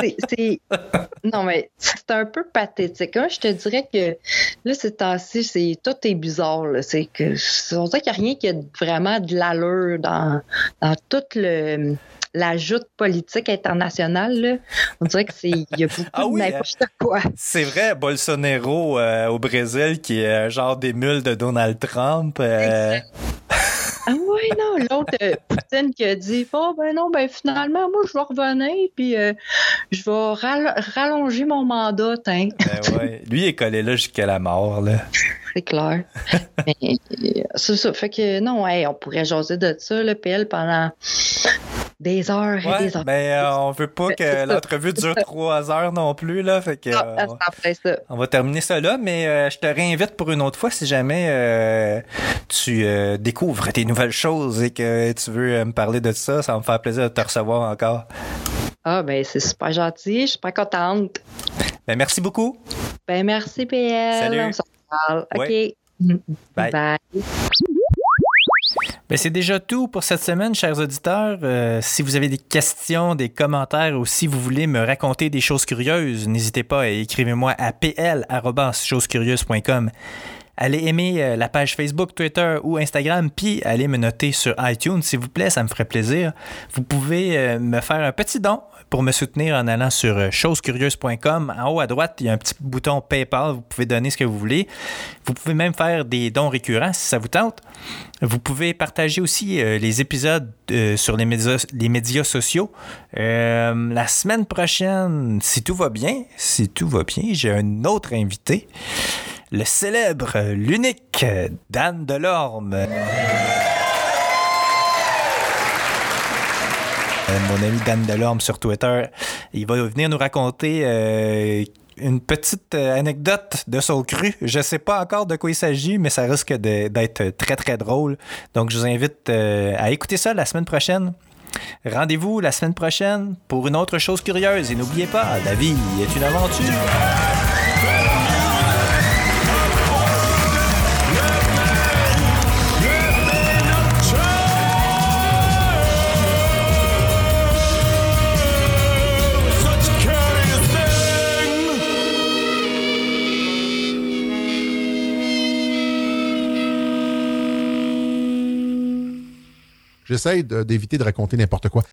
S11: c'est, c'est- Non, mais c'est un peu pathétique. Hein. Je te dirais que là, ces temps-ci, c'est... tout est bizarre. Là. C'est que... On dirait qu'il n'y a rien qui a vraiment de l'allure dans, dans le... la joute politique internationale. Là. On dirait que c'est... Il y a beaucoup
S2: Ah oui,
S11: de n'importe quoi.
S2: C'est vrai, Bolsonaro euh, au Brésil, qui est un genre d'émule de Donald Trump. euh,
S11: Ah oui, non, l'autre, euh, Poutine qui a dit Oh, ben non, ben finalement, moi, je vais revenir, puis euh, je vais ral- rallonger mon mandat, tiens.
S2: ben ouais. Lui, il est collé là jusqu'à la mort, là.
S11: C'est clair. Euh, c'est ça. Fait que non, hey, on pourrait jaser de ça, le PL, pendant des heures et des heures.
S2: mais euh, on veut pas que l'entrevue dure trois heures non plus, là. Fait que,
S11: Ah, ça.
S2: On va terminer ça là, mais euh, je te réinvite pour une autre fois si jamais euh, tu découvres des nouvelles choses et que tu veux me parler de ça. Ça va me faire plaisir de te recevoir encore.
S11: Ah, ben c'est super gentil. Je suis pas contente.
S2: Ben, merci beaucoup.
S11: Ben merci, PL.
S2: Salut.
S11: On se reparle.
S2: Ouais.
S11: OK.
S2: Bye.
S11: Bye.
S2: Ben, c'est déjà tout pour cette semaine, chers auditeurs. Euh, si vous avez des questions, des commentaires ou si vous voulez me raconter des choses curieuses, n'hésitez pas à écrivez-moi à pl@chosescurieuses.com. Allez aimer euh, la page Facebook, Twitter ou Instagram, puis allez me noter sur iTunes, s'il vous plaît, ça me ferait plaisir. Vous pouvez euh, me faire un petit don pour me soutenir en allant sur euh, chosescurieuses.com. En haut à droite, il y a un petit bouton PayPal. Vous pouvez donner ce que vous voulez. Vous pouvez même faire des dons récurrents si ça vous tente. Vous pouvez partager aussi les épisodes sur les médias, sociaux. La semaine prochaine, si tout va bien, si tout va bien, j'ai un autre invité. Le célèbre, l'unique Dan Delorme. Euh, mon ami Dan Delorme sur Twitter, il va venir nous raconter euh, une petite euh, anecdote de Soul Cru. Je sais pas encore de quoi il s'agit, mais ça risque d'être très très drôle. Donc je vous invite euh, à écouter ça la semaine prochaine. Rendez-vous la semaine prochaine pour une autre chose curieuse. Et n'oubliez pas, la vie est une aventure.
S7: J'essaie d'éviter de raconter n'importe quoi.